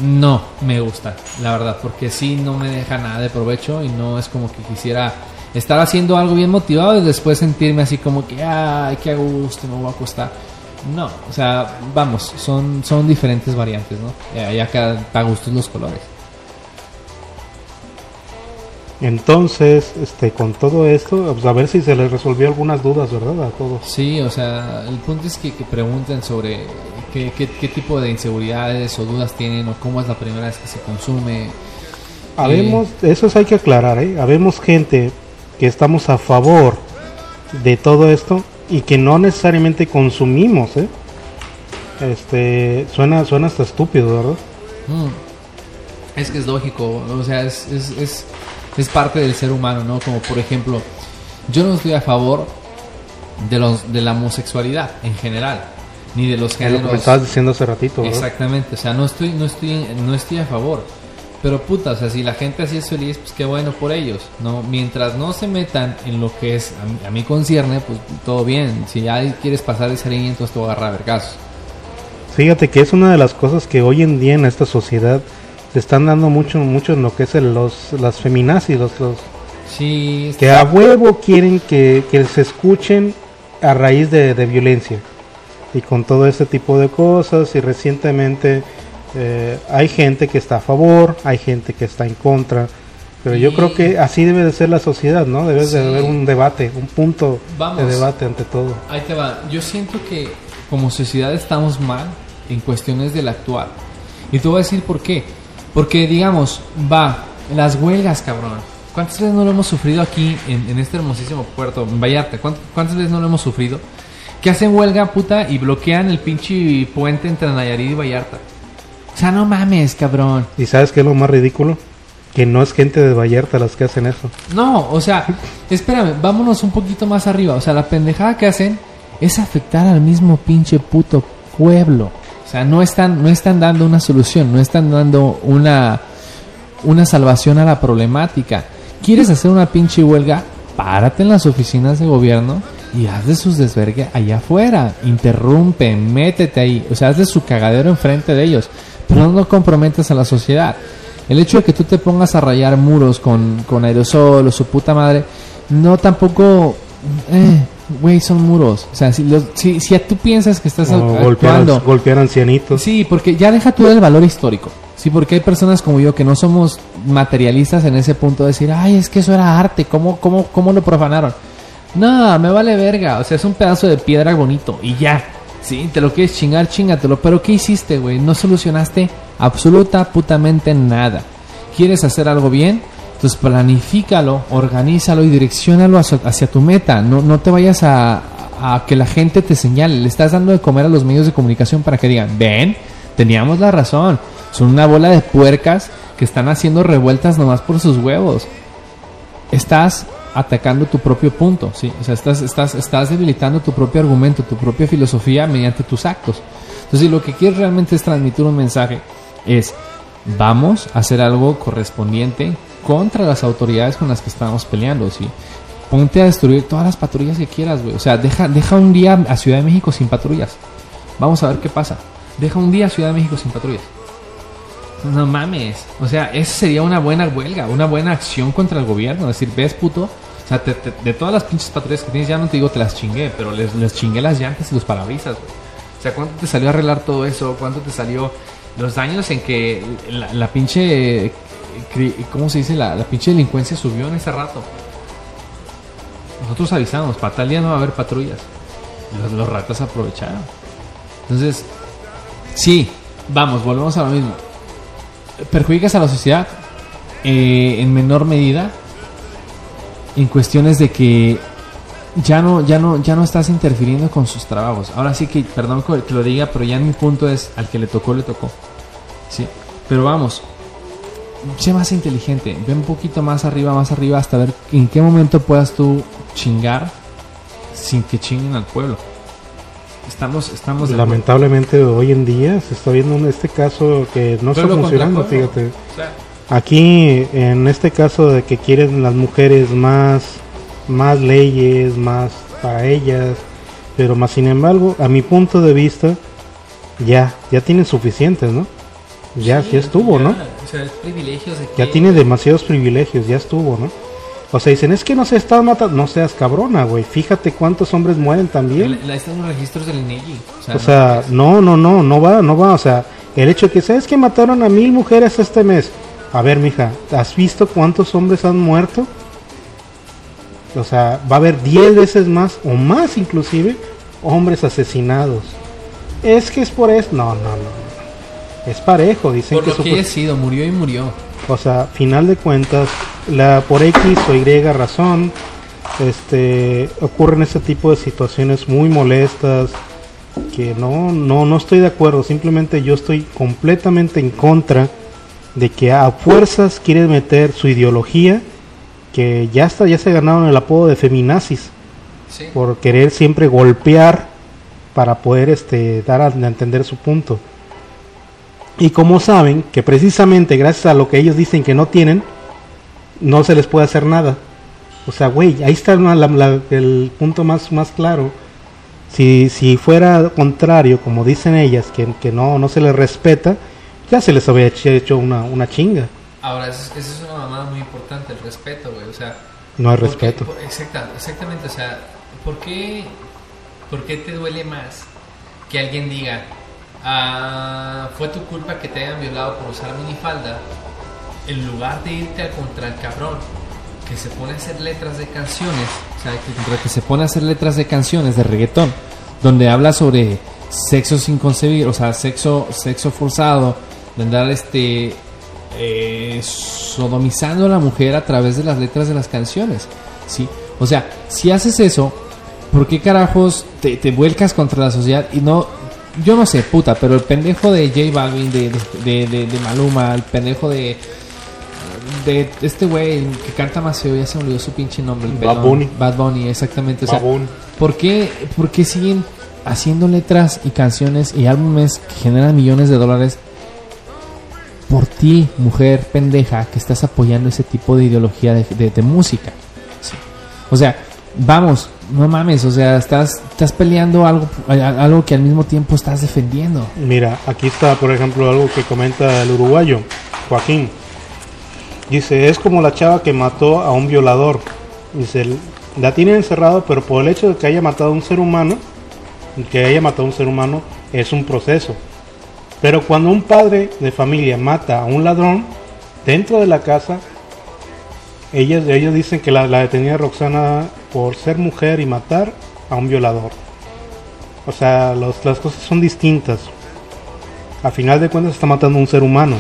Speaker 1: No me gusta, la verdad, porque sí no me deja nada de provecho y no es como que quisiera estar haciendo algo bien motivado y después sentirme así como que, ay, qué gusto, me voy a acostar. No, o sea, vamos, son, son diferentes variantes, ¿no? Eh, Ya cada a gustos los colores.
Speaker 2: Entonces, este, con todo esto, pues a ver si se les resolvió algunas dudas, ¿verdad? A todos.
Speaker 1: Sí, o sea, el punto es que, que pregunten sobre qué, qué, qué tipo de inseguridades o dudas tienen o cómo es la primera vez que se consume.
Speaker 2: Habemos, eso hay que aclarar, ¿eh? Habemos gente que estamos a favor de todo esto y que no necesariamente consumimos, ¿eh? Este, suena, suena hasta estúpido, ¿verdad?
Speaker 1: Mm. Es que es lógico, o sea, es, es, es, es parte del ser humano, ¿no? Como por ejemplo, yo no estoy a favor de, los, de la homosexualidad en general, ni de los
Speaker 2: Es lo que
Speaker 1: géneros.
Speaker 2: me estabas diciendo hace ratito, ¿verdad?
Speaker 1: Exactamente, o sea, no estoy, no estoy, no estoy a favor. Pero puta, o sea, si la gente así es feliz, pues qué bueno por ellos, ¿no? Mientras no se metan en lo que es, a mí, a mí concierne, pues todo bien. Si ya quieres pasar esa línea, entonces te voy a agarrar a ver casos.
Speaker 2: Fíjate que es una de las cosas que hoy en día en esta sociedad se están dando mucho, mucho en lo que es el- los, las feminazis, los, los
Speaker 1: Sí,
Speaker 2: que a huevo quieren que, que se escuchen a raíz de, de violencia y con todo este tipo de cosas y recientemente eh, hay gente que está a favor, hay gente que está en contra, pero yo creo que así debe de ser la sociedad, ¿no? Debe
Speaker 1: Sí.
Speaker 2: de haber un debate, un punto
Speaker 1: Vamos.
Speaker 2: de debate ante todo.
Speaker 1: Ahí te va. Yo siento que como sociedad estamos mal en cuestiones del actual. Y te voy a decir por qué. Porque, digamos, va, las huelgas, cabrón. ¿Cuántas veces no lo hemos sufrido aquí en, en este hermosísimo puerto, en Vallarta? ¿Cuánt- ¿Cuántas veces no lo hemos sufrido? Que hacen huelga, puta, y bloquean el pinche puente entre Nayarit y Vallarta. O sea, no mames, cabrón.
Speaker 2: ¿Y sabes qué es lo más ridículo? Que no es gente de Vallarta las que hacen eso.
Speaker 1: No, o sea, espérame, vámonos un poquito más arriba. O sea, la pendejada que hacen es afectar al mismo pinche puto pueblo. sea, no están, no están dando una solución, no están dando una, una salvación a la problemática. ¿Quieres hacer una pinche huelga? Párate en las oficinas de gobierno y haz de sus desvergue allá afuera. Interrumpe, métete ahí. O sea, haz de su cagadero enfrente de ellos. Pero no comprometas a la sociedad. El hecho de que tú te pongas a rayar muros con, con aerosol o su puta madre, no tampoco... Eh, güey, son muros. O sea, si, los, si, si tú piensas que estás
Speaker 2: O golpear,
Speaker 1: actuando...
Speaker 2: golpear ancianitos.
Speaker 1: Sí, porque ya deja tú el valor histórico. Sí, porque hay personas como yo que no somos materialistas en ese punto de decir, ay, es que eso era arte, ¿cómo, cómo, cómo lo profanaron? No, me vale verga, o sea, es un pedazo de piedra bonito y ya. Sí, te lo quieres chingar, chingatelo. Pero ¿qué hiciste, güey? No solucionaste absoluta putamente nada. ¿Quieres hacer algo bien? Entonces planifícalo, organízalo y direccionalo hacia, tu meta. No, no te vayas a, a que la gente te señale. Le estás dando de comer a los medios de comunicación para que digan, ven, teníamos la razón. Son una bola de puercas que están haciendo revueltas nomás por sus huevos. Estás atacando tu propio punto, ¿sí? O sea, estás, estás, estás debilitando tu propio argumento, tu propia filosofía mediante tus actos. Entonces, si lo que quieres realmente es transmitir un mensaje, es vamos a hacer algo correspondiente contra las autoridades con las que estamos peleando, ¿sí? Ponte a destruir todas las patrullas que quieras, güey. O sea, deja, deja un día a Ciudad de México sin patrullas. Vamos a ver qué pasa. Deja un día a Ciudad de México sin patrullas. No mames. O sea, esa sería una buena huelga, una buena acción contra el gobierno. Es decir, ves, puto. O sea, te- de todas las pinches patrullas que tienes, ya no te digo te las chingué, pero les, les chingué las llantas y los parabrisas. O sea, ¿cuánto te salió arreglar todo eso? ¿Cuánto te salió los daños en que la, pinche. ¿Cómo se dice? La, la pinche delincuencia subió en ese rato. Nosotros avisamos, para tal día no va a haber patrullas. Los, los ratas aprovecharon. Entonces, sí, vamos, volvemos a lo mismo perjudicas a la sociedad eh, en menor medida en cuestiones de que ya no ya no ya no estás interfiriendo con sus trabajos. Ahora sí que perdón que lo diga pero ya mi punto es al que le tocó le tocó sí pero vamos sé más inteligente ve un poquito más arriba más arriba hasta ver en qué momento puedas tú chingar sin que chinguen al pueblo estamos estamos acuerdo.
Speaker 2: Lamentablemente hoy en día se está viendo en este caso que no está funcionando, fíjate.
Speaker 1: O sea,
Speaker 2: Aquí en este caso de que quieren las mujeres más más leyes, más para ellas, pero más sin embargo, a mi punto de vista ya ya tienen suficientes, ¿no? Ya ya estuvo, ¿no?
Speaker 1: O sea, privilegios de
Speaker 2: Ya
Speaker 1: que-
Speaker 2: tiene demasiados privilegios, ya estuvo, ¿no? O sea, dicen, es que no se están matando, no seas cabrona, güey. Fíjate cuántos hombres mueren también.
Speaker 1: La- están los registros del INEGI. O sea,
Speaker 2: O sea, no, no, no, no va, no va. O sea, el hecho de que, ¿sabes que mataron a mil mujeres este mes? A ver, mija, ¿has visto cuántos hombres han muerto? O sea, va a haber 10 veces más, o más inclusive, hombres asesinados. Es que es por eso. No, no, no. Es parejo, dicen
Speaker 1: por
Speaker 2: que
Speaker 1: lo que haya sido, murió y murió.
Speaker 2: o sea, final de cuentas, la por X o Y razón, este, ocurren este tipo de situaciones muy molestas que no, no, no estoy de acuerdo. Simplemente yo estoy completamente en contra de que a fuerzas quieren meter su ideología, que ya está, ya se ganaron el apodo de feminazis
Speaker 1: Sí.
Speaker 2: por querer siempre golpear para poder este dar a entender su punto. Y como saben que precisamente gracias a lo que ellos dicen que no tienen, no se les puede hacer nada. O sea, güey, ahí está la- la- el punto más, más claro. Si, si fuera contrario, como dicen ellas, que, que no, no se les respeta, ya se les había hecho- una, una chinga.
Speaker 1: Ahora, esa es, esa es una mamada muy importante, el respeto, güey. O sea,
Speaker 2: No hay
Speaker 1: ¿por qué-
Speaker 2: respeto.
Speaker 1: por- exacta- exactamente, o sea, ¿por qué, ¿por qué te duele más que alguien diga, ah, fue tu culpa que te hayan violado por usar minifalda, en lugar de irte contra el cabrón que se pone a hacer letras de canciones, o sea, que, contra que se pone a hacer letras de canciones de reggaetón, donde habla sobre sexo sin concebir, o sea, sexo, sexo forzado, de andar este eh, sodomizando a la mujer a través de las letras de las canciones, ¿sí? O sea, si haces eso, ¿por qué carajos te, te vuelcas contra la sociedad y no... Yo no sé, puta, pero el pendejo de J Balvin, de, de, de- de Maluma, el pendejo de... De este güey que canta más feo, ya se me olvidó su pinche nombre. el
Speaker 2: Bad
Speaker 1: pelón.
Speaker 2: Bunny.
Speaker 1: Bad Bunny, exactamente. O sea,
Speaker 2: Babún.
Speaker 1: ¿por qué, por qué siguen haciendo letras y canciones y álbumes que generan millones de dólares por ti, mujer pendeja, que estás apoyando ese tipo de ideología de, de- de música. Sí. O sea, vamos, no mames, o sea, estás, estás peleando algo, algo que al mismo tiempo estás defendiendo.
Speaker 2: Mira, aquí está, por ejemplo, algo que comenta el uruguayo, Joaquín. Dice, es como la chava que mató a un violador. Dice, la tienen encerrado, pero por el hecho de que haya matado a un ser humano, que haya matado a un ser humano, es un proceso. Pero cuando un padre de familia mata a un ladrón dentro de la casa, ellos, dicen que la, la detenida Roxana por ser mujer y matar a un violador. O sea, las cosas son distintas. A final de cuentas está matando a un ser humano.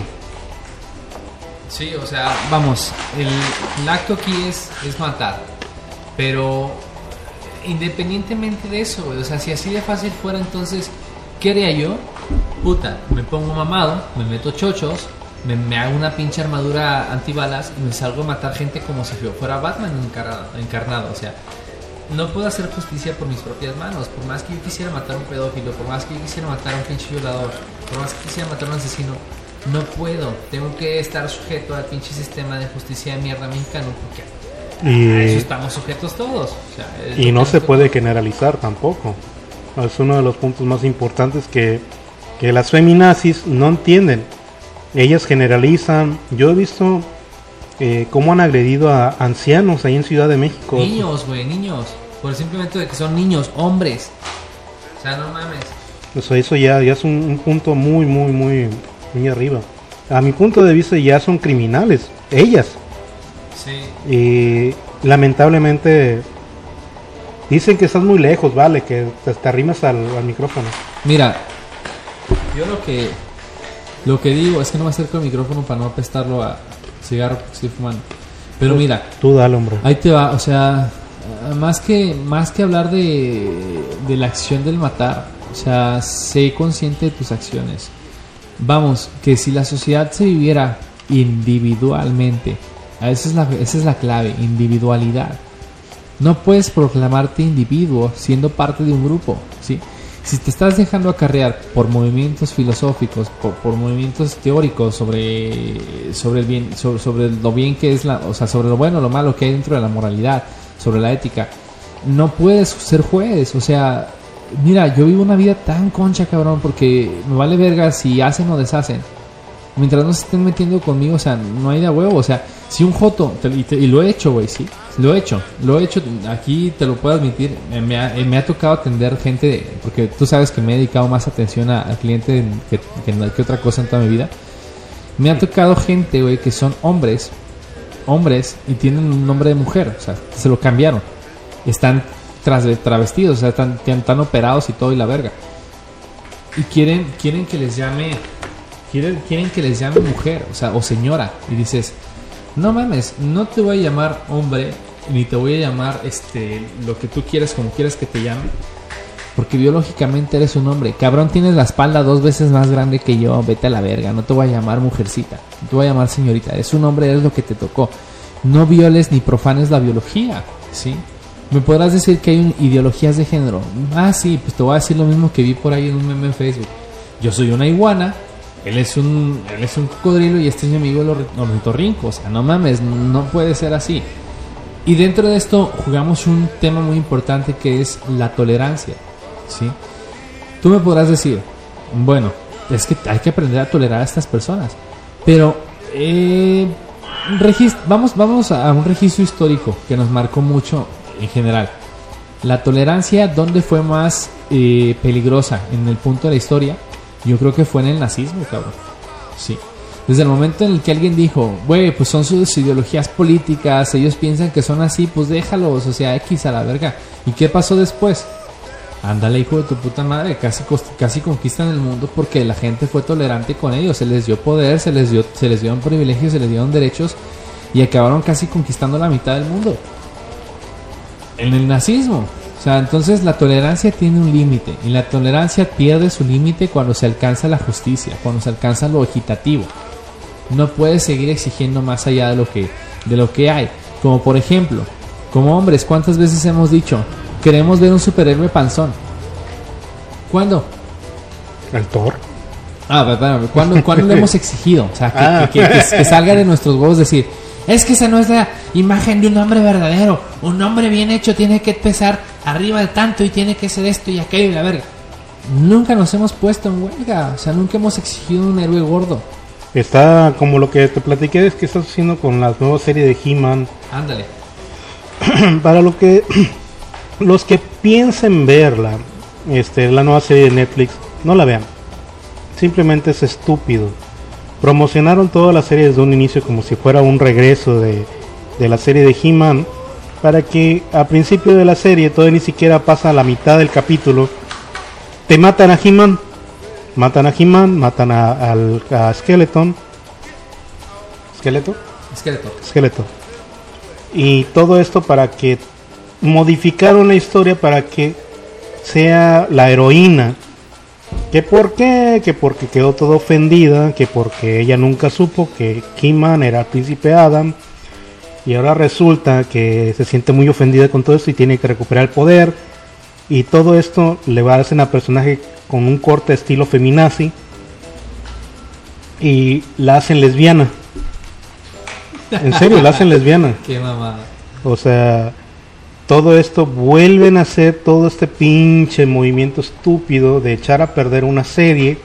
Speaker 1: Sí, o sea, vamos, el, acto aquí es, es matar, pero independientemente de eso, o sea, si así de fácil fuera, entonces, ¿qué haría yo? Puta, me pongo mamado, me meto chochos, me, me hago una pinche armadura antibalas y me salgo a matar gente como si yo fuera Batman encarnado, encarnado, o sea, no puedo hacer justicia por mis propias manos, por más que yo quisiera matar a un pedófilo, por más que yo quisiera matar a un pinche violador, por más que quisiera matar a un asesino, no puedo, tengo que estar sujeto al pinche sistema de justicia de mierda mexicano, porque a eso
Speaker 2: Y,
Speaker 1: estamos sujetos todos. o sea, es
Speaker 2: y no se puede generalizar tampoco. Es uno de los puntos más importantes que, que las feminazis no entienden. Ellas generalizan. Yo he visto eh, cómo han agredido a ancianos ahí en Ciudad de México.
Speaker 1: Niños, güey, niños, por el simple hecho de que son niños, hombres. O sea, no mames.
Speaker 2: O sea, eso ya, ya es un, un punto muy, muy, muy, muy arriba. A mi punto de vista ya son criminales. Ellas.
Speaker 1: Sí.
Speaker 2: Y lamentablemente dicen que estás muy lejos, vale, que te, te arrimas al, al micrófono.
Speaker 1: Mira, yo lo que lo que digo es que no me acerco al micrófono para no apestarlo a cigarro porque estoy fumando. Pero mira,
Speaker 2: Tú dale, hombre.
Speaker 1: Ahí te va, o sea, más que, más que hablar de, de la acción del matar, o sea, sé consciente de tus acciones. Vamos, que si la sociedad se viviera individualmente, esa es la, esa es la clave, individualidad. No puedes proclamarte individuo siendo parte de un grupo, ¿sí? Si te estás dejando acarrear por movimientos filosóficos, por, por movimientos teóricos sobre, sobre, el bien, sobre, sobre lo bien que es la, o sea, sobre lo bueno, lo malo que hay dentro de la moralidad, sobre la ética, no puedes ser juez, o sea, mira, yo vivo una vida tan concha, cabrón, porque me vale verga si hacen o deshacen. Mientras no se estén metiendo conmigo, o sea, no hay de huevo, o sea, si un joto, y, lo he hecho, güey, sí, lo he hecho, lo he hecho, aquí te lo puedo admitir, eh, me ha, eh, me ha tocado atender gente, porque tú sabes que me he dedicado más atención a- al cliente que, que, que otra cosa en toda mi vida. Me ha tocado gente, güey, que son hombres, hombres, y tienen un nombre de mujer, o sea, se lo cambiaron. Están tras, travestidos, o sea, están, están operados y todo y la verga. Y quieren, quieren que les llame, quieren, quieren que les llame mujer, o sea, o señora. Y dices, no mames, no te voy a llamar hombre, ni te voy a llamar este lo que tú quieras, como quieras que te llame. Porque biológicamente eres un hombre. Cabrón, tienes la espalda dos veces más grande que yo. Vete a la verga. No te voy a llamar mujercita. No te voy a llamar señorita. Eres un hombre, eres lo que te tocó. No violes ni profanes la biología. ¿Sí? Me podrás decir que hay ideologías de género. Ah, sí, pues te voy a decir lo mismo que vi por ahí en un meme en Facebook. Yo soy una iguana. Él es un, él es un cocodrilo y este es mi amigo el orri- ornitorrinco. O sea, no mames, no puede ser así. Y dentro de esto jugamos un tema muy importante que es la tolerancia. ¿sí? Tú me podrás decir, bueno, es que hay que aprender a tolerar a estas personas. Pero eh, vamos, vamos a un registro histórico que nos marcó mucho en general. La tolerancia, ¿dónde fue más eh, peligrosa? En el punto de la historia. Yo creo que fue en el nazismo, cabrón. Sí. Desde el momento en el que alguien dijo, güey, pues son sus ideologías políticas, ellos piensan que son así, pues déjalos, o sea, X a la verga. ¿Y qué pasó después? Ándale, hijo de tu puta madre, casi, casi conquistan el mundo porque la gente fue tolerante con ellos, se les dio poder, se les dio, se les dieron privilegios, se les dieron derechos y acabaron casi conquistando la mitad del mundo. En el nazismo. O sea, entonces la tolerancia tiene un límite y la tolerancia pierde su límite cuando se alcanza la justicia, cuando se alcanza lo equitativo. No puedes seguir exigiendo más allá de lo que de lo que hay. Como por ejemplo, como hombres, ¿cuántas veces hemos dicho, queremos ver un superhéroe panzón? ¿Cuándo?
Speaker 2: El Thor.
Speaker 1: Ah, espérame, ¿cuándo, cuándo lo hemos <laughs> exigido? O sea, que,
Speaker 2: Ah.
Speaker 1: que- que- que- que salga de nuestros huevos decir, es que esa no es la imagen de un hombre verdadero. Un hombre bien hecho tiene que pesar arriba de tanto y tiene que ser esto y aquello y la verga. Nunca nos hemos puesto en huelga, o sea, nunca hemos exigido un héroe gordo.
Speaker 2: Está como lo que te platiqué es que estás haciendo con la nueva serie de He-Man.
Speaker 1: Ándale. <clears throat>
Speaker 2: Para lo que <clears throat> los que piensen verla, este, la nueva serie de Netflix, no la vean. Simplemente es estúpido. Promocionaron toda la serie desde un inicio como si fuera un regreso de, de la serie de He-Man. Para que a principio de la serie, todavía ni siquiera pasa la mitad del capítulo, te matan a He-Man. Matan a He-Man, matan a, al- a Skeleton.
Speaker 1: Esqueleto.
Speaker 2: Y todo esto para que modificaron la historia para que sea la heroína. Que por qué, que porque quedó toda ofendida, que porque ella nunca supo que He-Man era el príncipe Adam. Y ahora resulta que se siente muy ofendida con todo esto y tiene que recuperar el poder. Y todo esto le va a hacer a personaje con un corte estilo feminazi. Y la hacen lesbiana. En serio, la hacen lesbiana. <laughs>
Speaker 1: Qué mamada.
Speaker 2: O sea, todo esto vuelven a hacer todo este pinche movimiento estúpido de echar a perder una serie,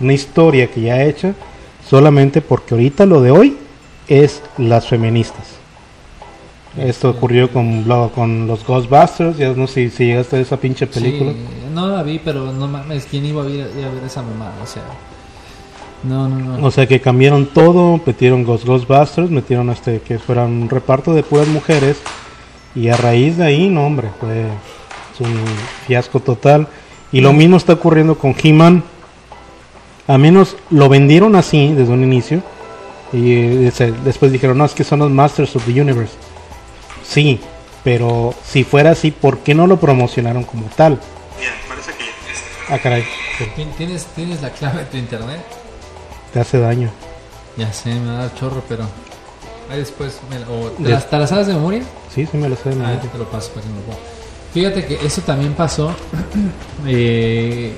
Speaker 2: una historia que ya hecha, solamente porque ahorita lo de hoy es las feministas. Esto ocurrió con, lo- con los Ghostbusters, ya no sé si llegaste a esa pinche película.
Speaker 1: Sí, no la vi, pero no mames, ¿quién iba a ir a, ir a ver esa mamada? O sea, no, no, no.
Speaker 2: O sea que cambiaron todo, metieron los Ghostbusters, metieron este que fuera un reparto de puras mujeres y a raíz de ahí, no hombre, fue es un fiasco total. Y lo mismo está ocurriendo con He-Man. A menos lo vendieron así desde un inicio y eh, ese- después dijeron, no, es que son los Masters of the Universe. Sí, pero si fuera así, ¿por qué no lo promocionaron como tal? Ah, caray, sí,
Speaker 1: ¿Tien- ¿Tienes, ¿Tienes la clave de tu internet?
Speaker 2: te hace daño.
Speaker 1: Ya sé, me va a dar chorro, pero. Ahí después. me la- o- ¿te,
Speaker 2: Des-
Speaker 1: las, ¿Te las sabes de memoria?
Speaker 2: Sí, sí me lo sé.
Speaker 1: Ah, te lo paso para que me lo ponga. Fíjate que eso también pasó. <clears throat> eh,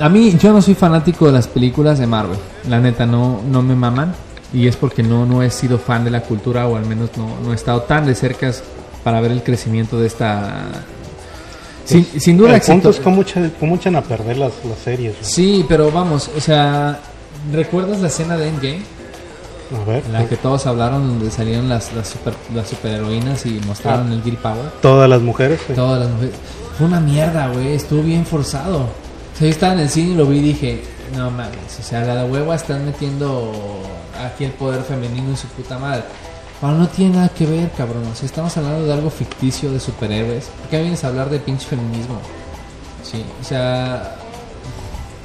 Speaker 1: a mí, yo no soy fanático de las películas de Marvel. La neta, no, no me maman. Y es porque no, no he sido fan de la cultura, o al menos no, no he estado tan de cerca para ver el crecimiento de esta. Sin, sin duda,
Speaker 2: El punto es cómo, echa- cómo echan a perder las, las series. güey.
Speaker 1: Sí, pero vamos, o sea, ¿recuerdas la escena de Endgame?
Speaker 2: A ver,
Speaker 1: En la que todos hablaron donde salieron las, las, super, las superheroínas y mostraron
Speaker 2: Ah.
Speaker 1: el Gear Power.
Speaker 2: todas las mujeres. sí.
Speaker 1: Todas las mujeres. Fue una mierda, güey. Estuvo bien forzado. O sea, yo estaba en el cine y lo vi y dije, no mames. O sea, la hueva están metiendo aquí el poder femenino en su puta madre. Pero no tiene nada que ver, cabrón. O sea, estamos hablando de algo ficticio de superhéroes. ¿Por qué vienes a hablar de pinche feminismo? Sí, o sea,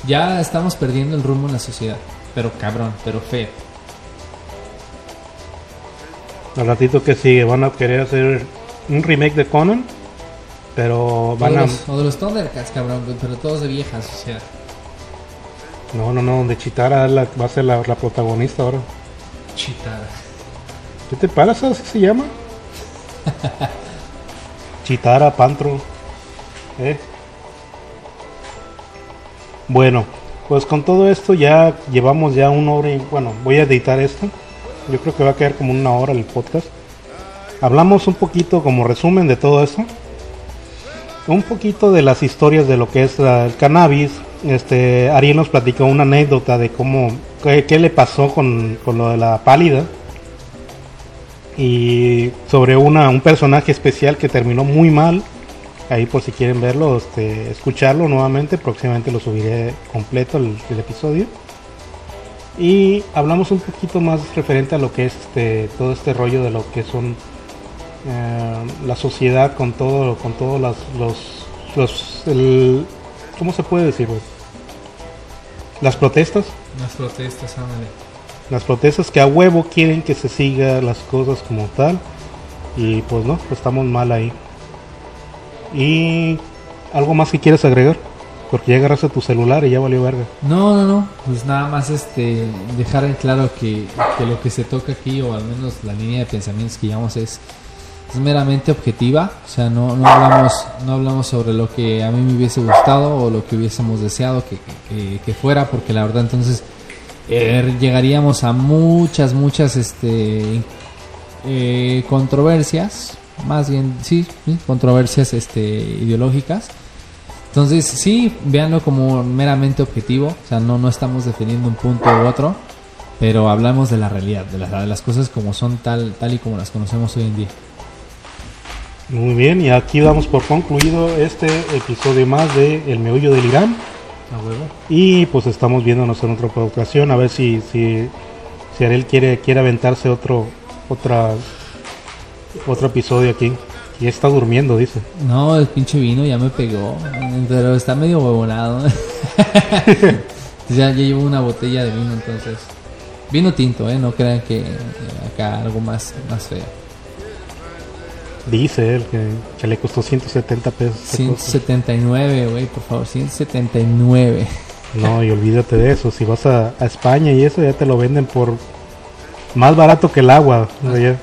Speaker 1: ya estamos perdiendo el rumbo en la sociedad. Pero cabrón, pero feo.
Speaker 2: Al ratito que sigue, van a querer hacer un remake de Conan, pero
Speaker 1: O de,
Speaker 2: van a.
Speaker 1: los, o de los Thundercats, cabrón, pero todos de viejas, o sea.
Speaker 2: No, no, no, donde Chitara la- va a ser la, la protagonista ahora.
Speaker 1: Chitara.
Speaker 2: ¿Qué te pasa? ¿Así se llama? <laughs> Chitara, Pantro. ¿Eh? Bueno, pues con todo esto ya llevamos ya una hora y bueno, voy a editar esto. Yo creo que va a quedar como una hora el podcast. Hablamos un poquito como resumen de todo esto. Un poquito de las historias de lo que es el cannabis. Este, Ariel nos platicó una anécdota de cómo, qué, le pasó con, con lo de la pálida y sobre una un personaje especial que terminó muy mal ahí por si quieren verlo este, escucharlo nuevamente próximamente lo subiré completo el episodio y hablamos un poquito más referente a lo que es este todo este rollo de lo que son eh, la sociedad con todo con todos los los, los el, cómo se puede decir las protestas.
Speaker 1: Las protestas, ándale.
Speaker 2: las protestas que a huevo quieren que se siga las cosas como tal. Y pues no pues estamos mal ahí. Y algo más que quieras agregar porque ya agarraste tu celular y ya valió verga
Speaker 1: No, no, no. Pues nada más este dejar en claro que, que lo que se toca aquí, o al menos la línea de pensamientos que llevamos es es meramente objetiva, o sea, no, no, hablamos, no hablamos sobre lo que a mí me hubiese gustado o lo que hubiésemos deseado que, que- fuera, porque la verdad entonces eh, llegaríamos a muchas, muchas este, eh, controversias, más bien, sí, sí, controversias este, ideológicas. Entonces, sí, véanlo como meramente objetivo, o sea, no, no estamos defendiendo un punto u otro, pero hablamos de la realidad, de, las- de las cosas como son tal, tal y como las conocemos hoy en día.
Speaker 2: Muy bien, y aquí damos por concluido este episodio más de El Meollo del Irán. Y pues estamos viéndonos en otra ocasión, a ver si, si, si Ariel quiere, quiere aventarse otro, otra, otro episodio aquí. Y está durmiendo, dice.
Speaker 1: No, el pinche vino ya me pegó, pero está medio huevonado. <laughs> ya, ya llevo una botella de vino, entonces. Vino tinto, ¿eh? No crean que eh, acá algo más, más feo.
Speaker 2: Dice él que, que le costó 170 pesos. esta cosa.
Speaker 1: 179, güey, por favor, 179.
Speaker 2: No, y <laughs> olvídate de eso. Si vas a, a España y eso, ya te lo venden por más barato que el agua. o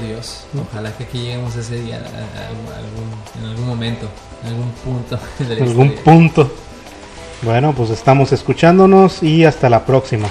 Speaker 1: Dios. Ojalá que aquí lleguemos ese día, a- algún- en algún momento, en algún punto de la
Speaker 2: algún punto. Bueno, pues estamos escuchándonos y hasta la próxima.